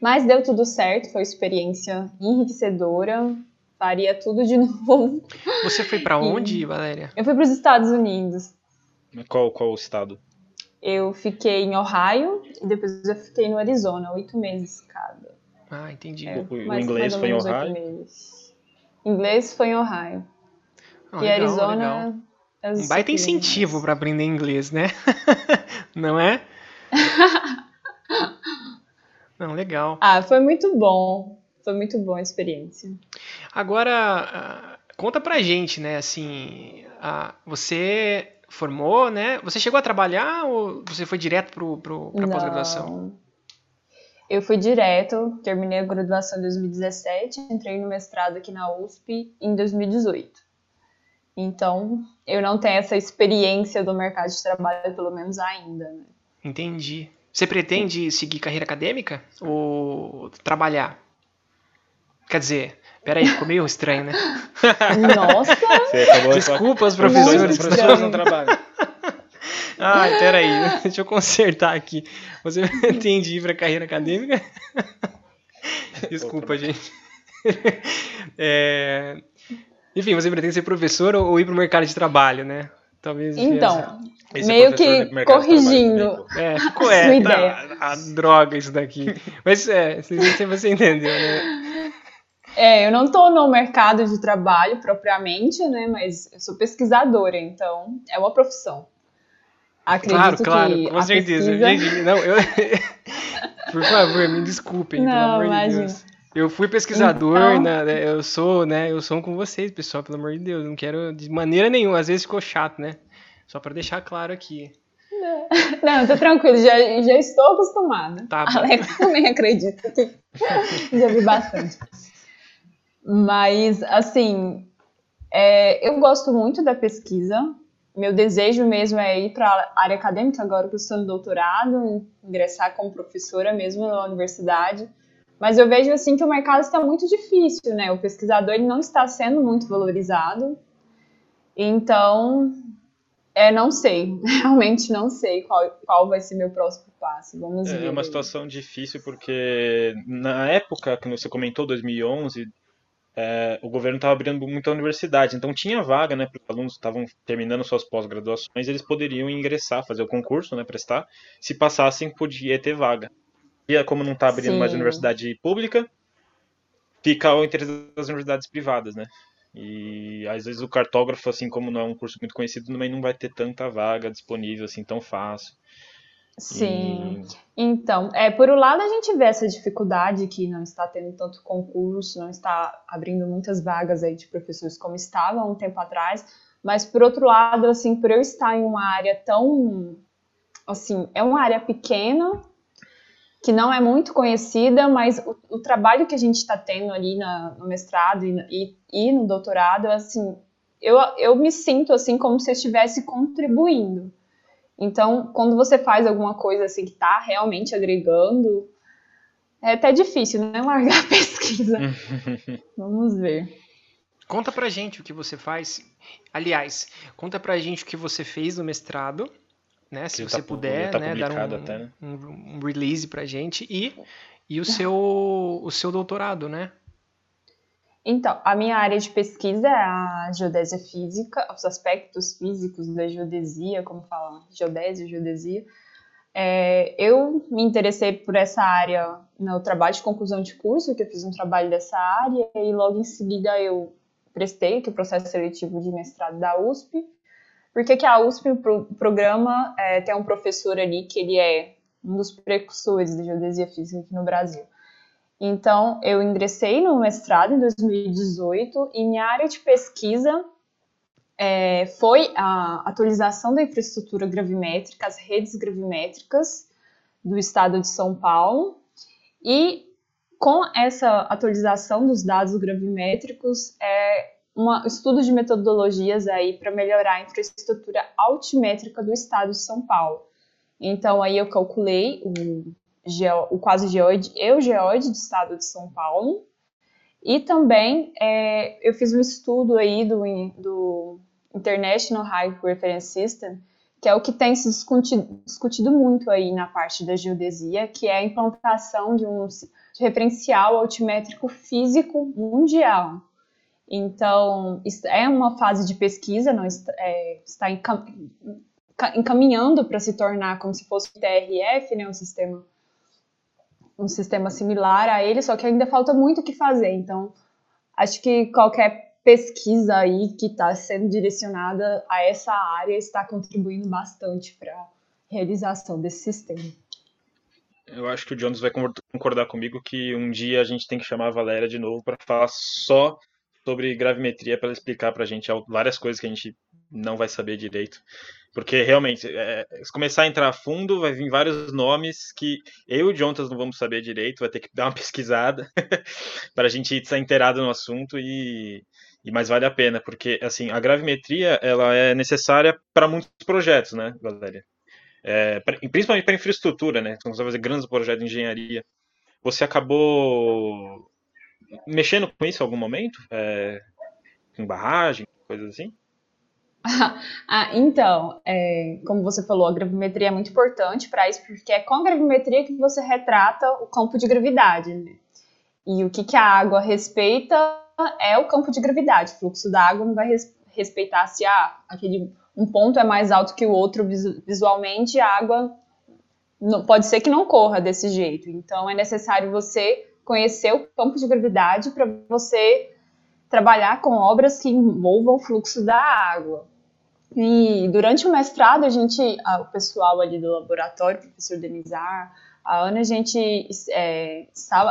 mas deu tudo certo, foi experiência enriquecedora. Faria tudo de novo. Você foi para onde, Valéria? Eu fui para os Estados Unidos. Qual, qual estado? Eu fiquei em Ohio e depois eu fiquei no Arizona, oito meses cada. Ah, entendi. É, o, o inglês foi em Ohio? Inglês foi em Ohio. Ah, e legal, Arizona. Legal. Um baita incentivo para aprender inglês, né? Não é? Não, legal. Ah, foi muito bom. Foi muito boa a experiência. Agora, ah, conta pra gente, né, assim, você formou, né? Você chegou a trabalhar ou você foi direto pro, pra pós-graduação? Eu fui direto, terminei a graduação em 2017, entrei no mestrado aqui na USP em 2018. Então, eu não tenho essa experiência do mercado de trabalho, pelo menos ainda, né? Entendi. Você pretende seguir carreira acadêmica ou trabalhar? Quer dizer, peraí, ficou meio estranho, né? Nossa! Desculpa os professores, os professores não trabalham. Ah, peraí, deixa eu consertar aqui. Você pretende ir para carreira acadêmica? Desculpa, gente. É... Enfim, você pretende ser professor ou ir para o mercado de trabalho, né? Talvez. Então, esse meio que corrigindo é, ficou, é, a tá, ideia. A, droga isso daqui. Mas é, você entendeu, né? É, eu não estou no mercado de trabalho propriamente, né? Mas eu sou pesquisadora, então é uma profissão. Acredito claro, claro, com certeza. Pesquisa... Não, eu... Por favor, me desculpem, não, pelo amor imagina. de Deus. Eu fui pesquisador, então... né, eu sou, né, eu sou com vocês, pessoal, pelo amor de Deus, não quero de maneira nenhuma, às vezes ficou chato, né? Só para deixar claro aqui. Não, tô tranquilo, já, já estou acostumada. Tá bom. Alex também acredita que já vi bastante. Mas, assim, é, eu gosto muito da pesquisa. Meu desejo mesmo é ir para a área acadêmica, agora que eu estou no doutorado, ingressar como professora mesmo na universidade Mas eu vejo assim que o mercado está muito difícil, né? O pesquisador ele não está sendo muito valorizado. Então, é, não sei. Realmente não sei qual, qual vai ser meu próximo passo. Vamos é, ver. É uma situação difícil porque na época que você comentou, 2011, é, o governo estava abrindo muita universidade, então tinha vaga, né, para os alunos que estavam terminando suas pós-graduações, eles poderiam ingressar, fazer o concurso, né, prestar. Se passassem, podia ter vaga. E como não está abrindo Sim. mais universidade pública, fica ao interesse das universidades privadas, né? E às vezes o cartógrafo, assim como não é um curso muito conhecido, também não vai ter tanta vaga disponível assim tão fácil. Sim. E... Então, é, por um lado a gente vê essa dificuldade que não está tendo tanto concurso, não está abrindo muitas vagas aí de professores como estava há um tempo atrás, mas por outro lado, assim, por eu estar em uma área tão assim, é uma área pequena, que não é muito conhecida, mas o, o trabalho que a gente está tendo ali na, no mestrado e, e, e, no doutorado, assim, eu, eu me sinto assim como se eu estivesse contribuindo. Então, quando você faz alguma coisa assim que está realmente agregando, é até difícil, né? Largar a pesquisa. Vamos ver. Conta pra gente o que você faz. Aliás, conta pra gente o que você fez no mestrado, né? Se você tá, puder, tá né, dar um, até, né? um, um release pra gente e, e o seu o seu doutorado, né? Então, a minha área de pesquisa é a geodésia física, os aspectos físicos da geodesia, como falam, geodésia, geodesia. É, eu me interessei por essa área no trabalho de conclusão de curso, que eu fiz um trabalho dessa área, e logo em seguida eu prestei que o processo seletivo de mestrado da USP, porque que a USP, o programa, é, tem um professor ali que ele é um dos precursores da geodesia física aqui no Brasil. Então, eu ingressei no mestrado em 2018 e minha área de pesquisa é, foi a atualização da infraestrutura gravimétrica, as redes gravimétricas do estado de São Paulo. E com essa atualização dos dados gravimétricos, é um estudo de metodologias aí para melhorar a infraestrutura altimétrica do estado de São Paulo. Então, aí eu calculei o o quase geoide e o geoide do estado de São Paulo. E também é, eu fiz um estudo aí do, do International High Reference System, que é o que tem se discutido, discutido muito aí na parte da geodesia, que é a implantação de um referencial altimétrico físico mundial. Então, é uma fase de pesquisa, não está, é, está encaminhando para se tornar como se fosse o TRF, né, um sistema um sistema similar a ele, só que ainda falta muito o que fazer. Então, acho que qualquer pesquisa aí que está sendo direcionada a essa área está contribuindo bastante para a realização desse sistema. Eu acho que o Jones vai concordar comigo que um dia a gente tem que chamar a Valéria de novo para falar só sobre gravimetria para explicar para a gente várias coisas que a gente não vai saber direito. Porque realmente, é, se começar a entrar fundo, vai vir vários nomes que eu e o Jontas não vamos saber direito, vai ter que dar uma pesquisada para a gente estar inteirado no assunto e, e mais vale a pena, porque assim, a gravimetria ela é necessária para muitos projetos, né, Valéria? É, pra, principalmente para infraestrutura, né? Quando você vai fazer grandes projetos de engenharia. Você acabou mexendo com isso em algum momento? É, em barragem, coisas assim? ah, então, é, como você falou, a gravimetria é muito importante para isso, porque é com a gravimetria que você retrata o campo de gravidade. Né? E o que, que a água respeita é o campo de gravidade. O fluxo da água não vai res, respeitar se ah, aquele, um ponto é mais alto que o outro visualmente, a água não, pode ser que não corra desse jeito. Então, é necessário você conhecer o campo de gravidade para você trabalhar com obras que envolvam o fluxo da água. E durante o mestrado, a gente, a, o pessoal ali do laboratório, o professor Denizar, a Ana, a gente é,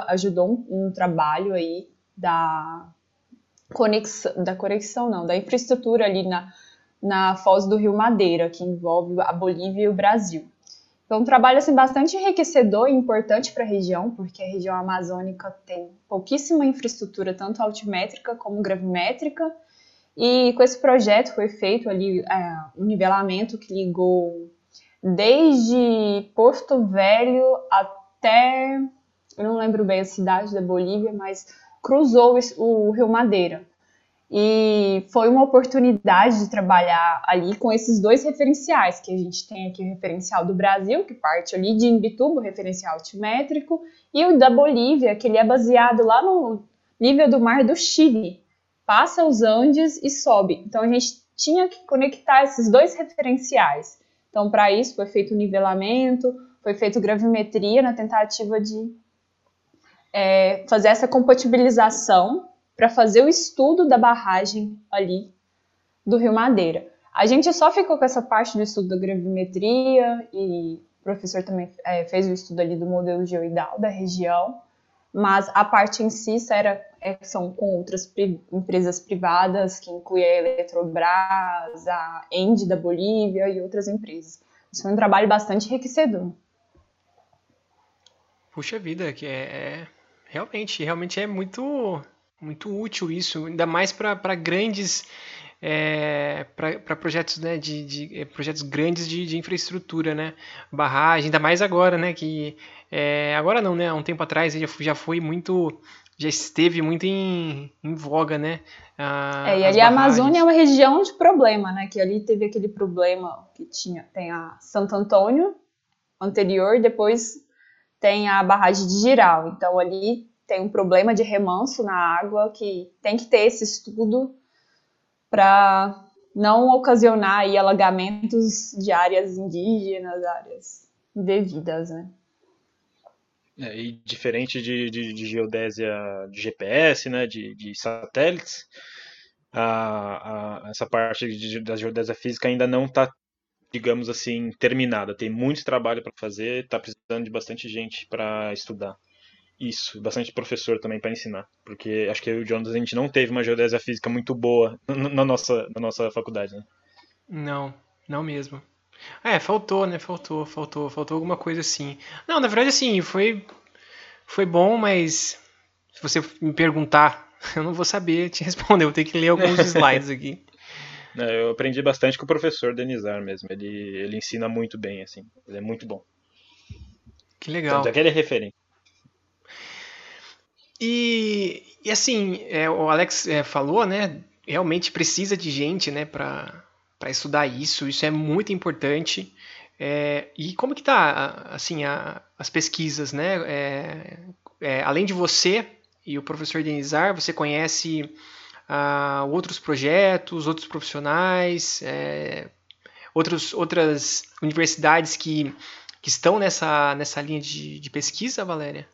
ajudou um, um, trabalho aí da conexão, da conexão não, da infraestrutura ali na, na foz do Rio Madeira, que envolve a Bolívia e o Brasil. Então, um trabalho assim, bastante enriquecedor e importante para a região, porque a região amazônica tem pouquíssima infraestrutura, tanto altimétrica como gravimétrica, e com esse projeto foi feito ali é, um nivelamento que ligou desde Porto Velho até eu não lembro bem a cidade da Bolívia, mas cruzou o Rio Madeira. E foi uma oportunidade de trabalhar ali com esses dois referenciais, que a gente tem aqui o referencial do Brasil, que parte ali de Imbituba, o referencial altimétrico, e o da Bolívia, que ele é baseado lá no nível do mar do Chile. Passa os Andes e sobe. Então a gente tinha que conectar esses dois referenciais. Então, para isso, foi feito o nivelamento, foi feito gravimetria na tentativa de é, fazer essa compatibilização para fazer o estudo da barragem ali do Rio Madeira. A gente só ficou com essa parte do estudo da gravimetria e o professor também é, fez o estudo ali do modelo geoidal da região, mas a parte em si era, é, são com outras pri empresas privadas, que inclui a Eletrobras, a Endi da Bolívia e outras empresas. Isso foi um trabalho bastante enriquecedor. Puxa vida, que é, é realmente, realmente é muito muito útil isso, ainda mais para grandes é, para projetos né, de, de, é, projetos grandes de, de, infraestrutura, né? Barragem, ainda mais agora, né? Que é, agora não, né? Há um tempo atrás já, já foi muito, já esteve muito em, em voga, né? A, é, e ali a Amazônia é uma região de problema, né? Que ali teve aquele problema que tinha, tem a Santo Antônio anterior, depois tem a barragem de Giral. Então ali tem um problema de remanso na água que tem que ter esse estudo para não ocasionar aí alagamentos de áreas indígenas, áreas indevidas, né? É, e diferente de, de, de, geodésia de GPS, né, de, de satélites, a, a, essa parte de, da geodésia física ainda não está, digamos assim, terminada. Tem muito trabalho para fazer, está precisando de bastante gente para estudar. Isso, bastante professor também para ensinar, porque acho que eu e o Jonas a gente não teve uma geodésia física muito boa na nossa, na nossa faculdade, né? Não, não mesmo. É, faltou, né? Faltou, faltou, faltou alguma coisa assim. Não, na verdade, assim, foi, foi bom, mas se você me perguntar, eu não vou saber te responder, eu vou ter que ler alguns slides aqui. Eu aprendi bastante com o professor Denizar mesmo, ele, ele ensina muito bem, assim, ele é muito bom. Que legal. Tanto é que ele é referente. E, e assim, é, o Alex é, falou, né? Realmente precisa de gente, né, para estudar isso. Isso é muito importante. É, e como que tá, assim, a, as pesquisas, né? É, é, além de você e o professor Denizar, você conhece uh, outros projetos, outros profissionais, é, outros, outras universidades que, que estão nessa, nessa linha de, de pesquisa, Valéria?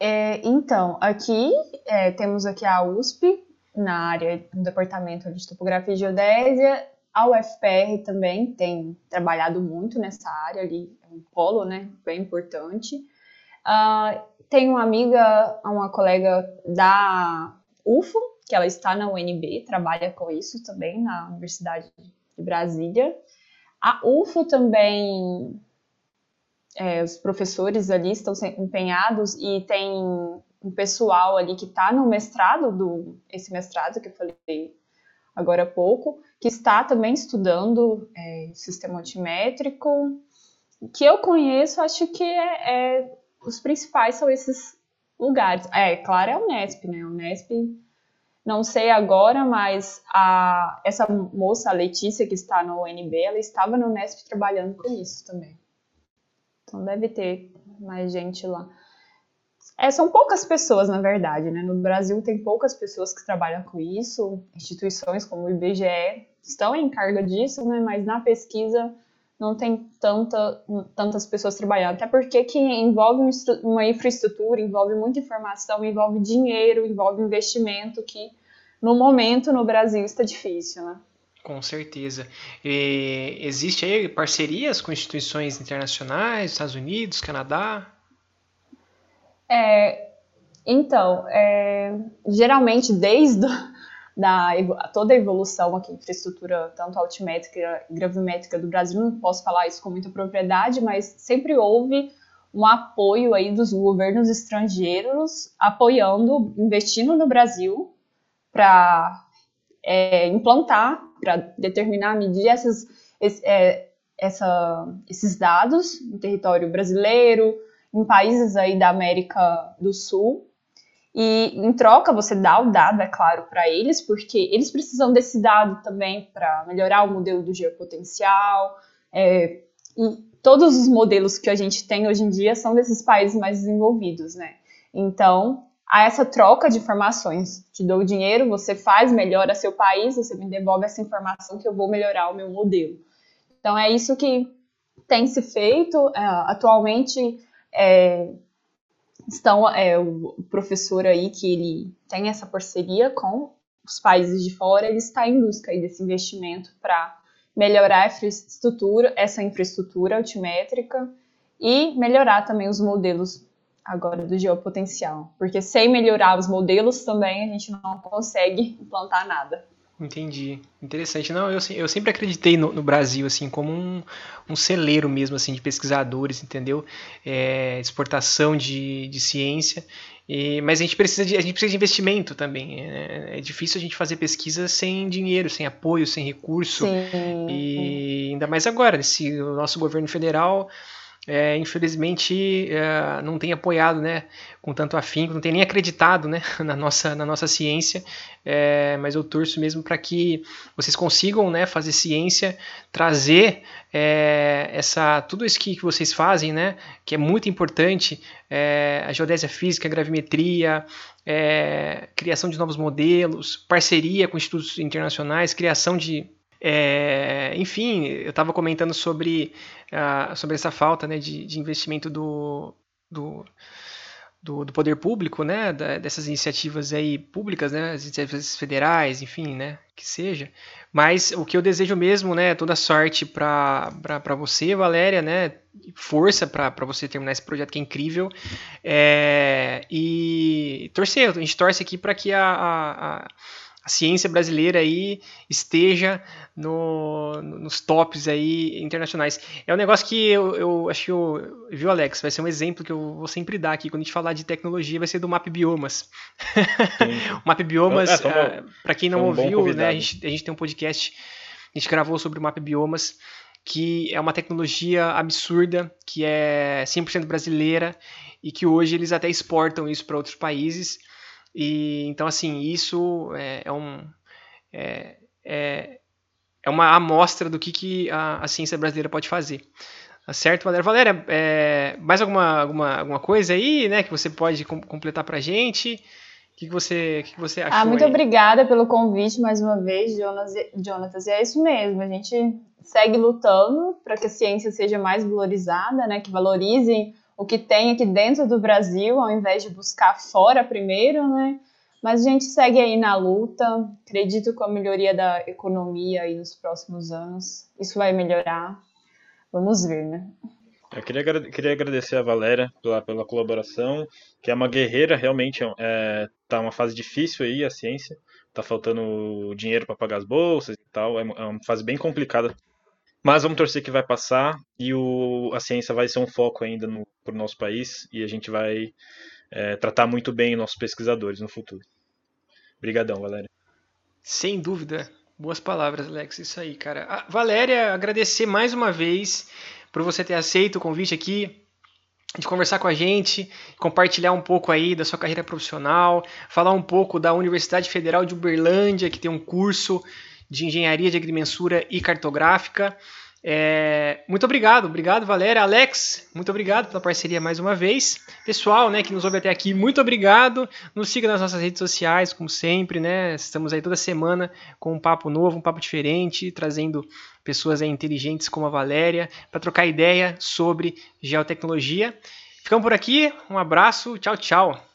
É, então, aqui é, temos aqui a USP, na área do Departamento de Topografia e Geodésia, a UFPR também tem trabalhado muito nessa área ali, é um polo, né, bem importante. Uh, tenho uma amiga, uma colega da UFO, que ela está na UNB, trabalha com isso também na Universidade de Brasília. A UFO também é, os professores ali estão empenhados e tem um pessoal ali que está no mestrado, do, esse mestrado que eu falei agora há pouco, que está também estudando é, sistema altimétrico, que eu conheço, acho que é, é, os principais são esses lugares. É, claro, é a Unesp, né? Unesp, não sei agora, mas a, essa moça, a Letícia, que está no UNB, ela estava no Unesp trabalhando com isso também. Então deve ter mais gente lá. É, são poucas pessoas, na verdade, né? No Brasil tem poucas pessoas que trabalham com isso. Instituições como o IBGE estão em carga disso, né? Mas na pesquisa não tem tanta, tantas pessoas trabalhando. Até porque que envolve uma infraestrutura, envolve muita informação, envolve dinheiro, envolve investimento que no momento no Brasil está difícil, né? Com certeza. E existe aí parcerias com instituições internacionais, Estados Unidos, Canadá? É, então, é, geralmente desde da, toda a evolução aqui, infraestrutura tanto altimétrica e gravimétrica do Brasil, não posso falar isso com muita propriedade, mas sempre houve um apoio aí dos governos estrangeiros apoiando, investindo no Brasil para é, implantar para determinar, medir essas, esse, é, essa, esses dados no território brasileiro, em países aí da América do Sul. E em troca você dá o dado, é claro, para eles, porque eles precisam desse dado também para melhorar o modelo do geopotencial. É, e todos os modelos que a gente tem hoje em dia são desses países mais desenvolvidos, né? Então, há essa troca de informações. Te dou o dinheiro, você faz, melhora seu país, você me devolve essa informação que eu vou melhorar o meu modelo. Então, é isso que tem se feito. É, atualmente, é, estão é, o professor aí que ele tem essa parceria com os países de fora, ele está em busca aí desse investimento para melhorar infraestrutura, essa infraestrutura altimétrica e melhorar também os modelos agora do geopotencial, porque sem melhorar os modelos também a gente não consegue implantar nada. Entendi. Interessante. Não, eu, eu sempre acreditei no, no Brasil, assim, como um, um, celeiro mesmo, assim, de pesquisadores, entendeu? É, exportação de, de ciência. E, mas a gente, precisa de, a gente precisa de investimento também. É, é difícil a gente fazer pesquisa sem dinheiro, sem apoio, sem recurso. Sim. E ainda mais agora, se o nosso governo federal é, infelizmente é, não tem apoiado né, com tanto afinco, não tem nem acreditado né, na, nossa, na nossa ciência, é, mas eu torço mesmo para que vocês consigam né, fazer ciência, trazer é, essa, tudo isso que, que vocês fazem, né, que é muito importante, é, a geodésia física, a gravimetria, é, criação de novos modelos, parceria com institutos internacionais, criação de é, enfim, eu estava comentando sobre, uh, sobre essa falta né, de, de investimento do, do, do, do, poder público, né, da, dessas iniciativas aí públicas, né, as iniciativas federais, enfim, né, que seja. Mas o que eu desejo mesmo, né, toda sorte para você, Valéria, né, força para você terminar esse projeto que é incrível. É, e torcer, a gente torce aqui para que a, a, a a ciência brasileira aí esteja no, nos tops aí internacionais. É um negócio que eu, eu acho que eu, viu Alex, vai ser um exemplo que eu vou sempre dar aqui quando a gente falar de tecnologia, vai ser do Map Biomas. o Map Biomas, é, ah, para quem não um ouviu, né, a gente, a gente tem um podcast, a gente gravou sobre o Map Biomas, que é uma tecnologia absurda, que é 100% brasileira e que hoje eles até exportam isso para outros países. E então assim isso é, é um é, é, é, uma amostra do que, que a, a, ciência brasileira pode fazer. Tá certo, Valéria? Valéria, é, mais alguma, alguma, alguma coisa aí, né, que você pode com, completar para a gente? O que, que, você, que, que você achou? Ah, muito aí? obrigada pelo convite mais uma vez, Jonas, Jonatas. E é isso mesmo, a gente segue lutando para que a ciência seja mais valorizada, né, que valorizem o que tem aqui dentro do Brasil, ao invés de buscar fora primeiro, né? Mas a gente segue aí na luta. Acredito com a melhoria da economia aí nos próximos anos, isso vai melhorar. Vamos ver, né? Eu queria, queria agradecer a Valéria pela, pela colaboração, que é uma guerreira, realmente é, tá uma fase difícil aí a ciência, tá faltando dinheiro para pagar as bolsas e tal, é uma fase bem complicada mas vamos torcer que vai passar e o, a ciência vai ser um foco ainda para o nosso país e a gente vai é, tratar muito bem nossos pesquisadores no futuro. Obrigadão, Valéria. Sem dúvida. Boas palavras, Alex. Isso aí, cara. Ah, Valéria, agradecer mais uma vez por você ter aceito o convite aqui de conversar com a gente, compartilhar um pouco aí da sua carreira profissional, falar um pouco da Universidade Federal de Uberlândia, que tem um curso de Engenharia de Agrimensura e Cartográfica. É, muito obrigado, obrigado Valéria, Alex, muito obrigado pela parceria mais uma vez. Pessoal, né, que nos ouve até aqui, muito obrigado. Nos siga nas nossas redes sociais, como sempre, né? Estamos aí toda semana com um papo novo, um papo diferente, trazendo pessoas aí inteligentes como a Valéria para trocar ideia sobre geotecnologia. Ficamos por aqui, um abraço, tchau, tchau.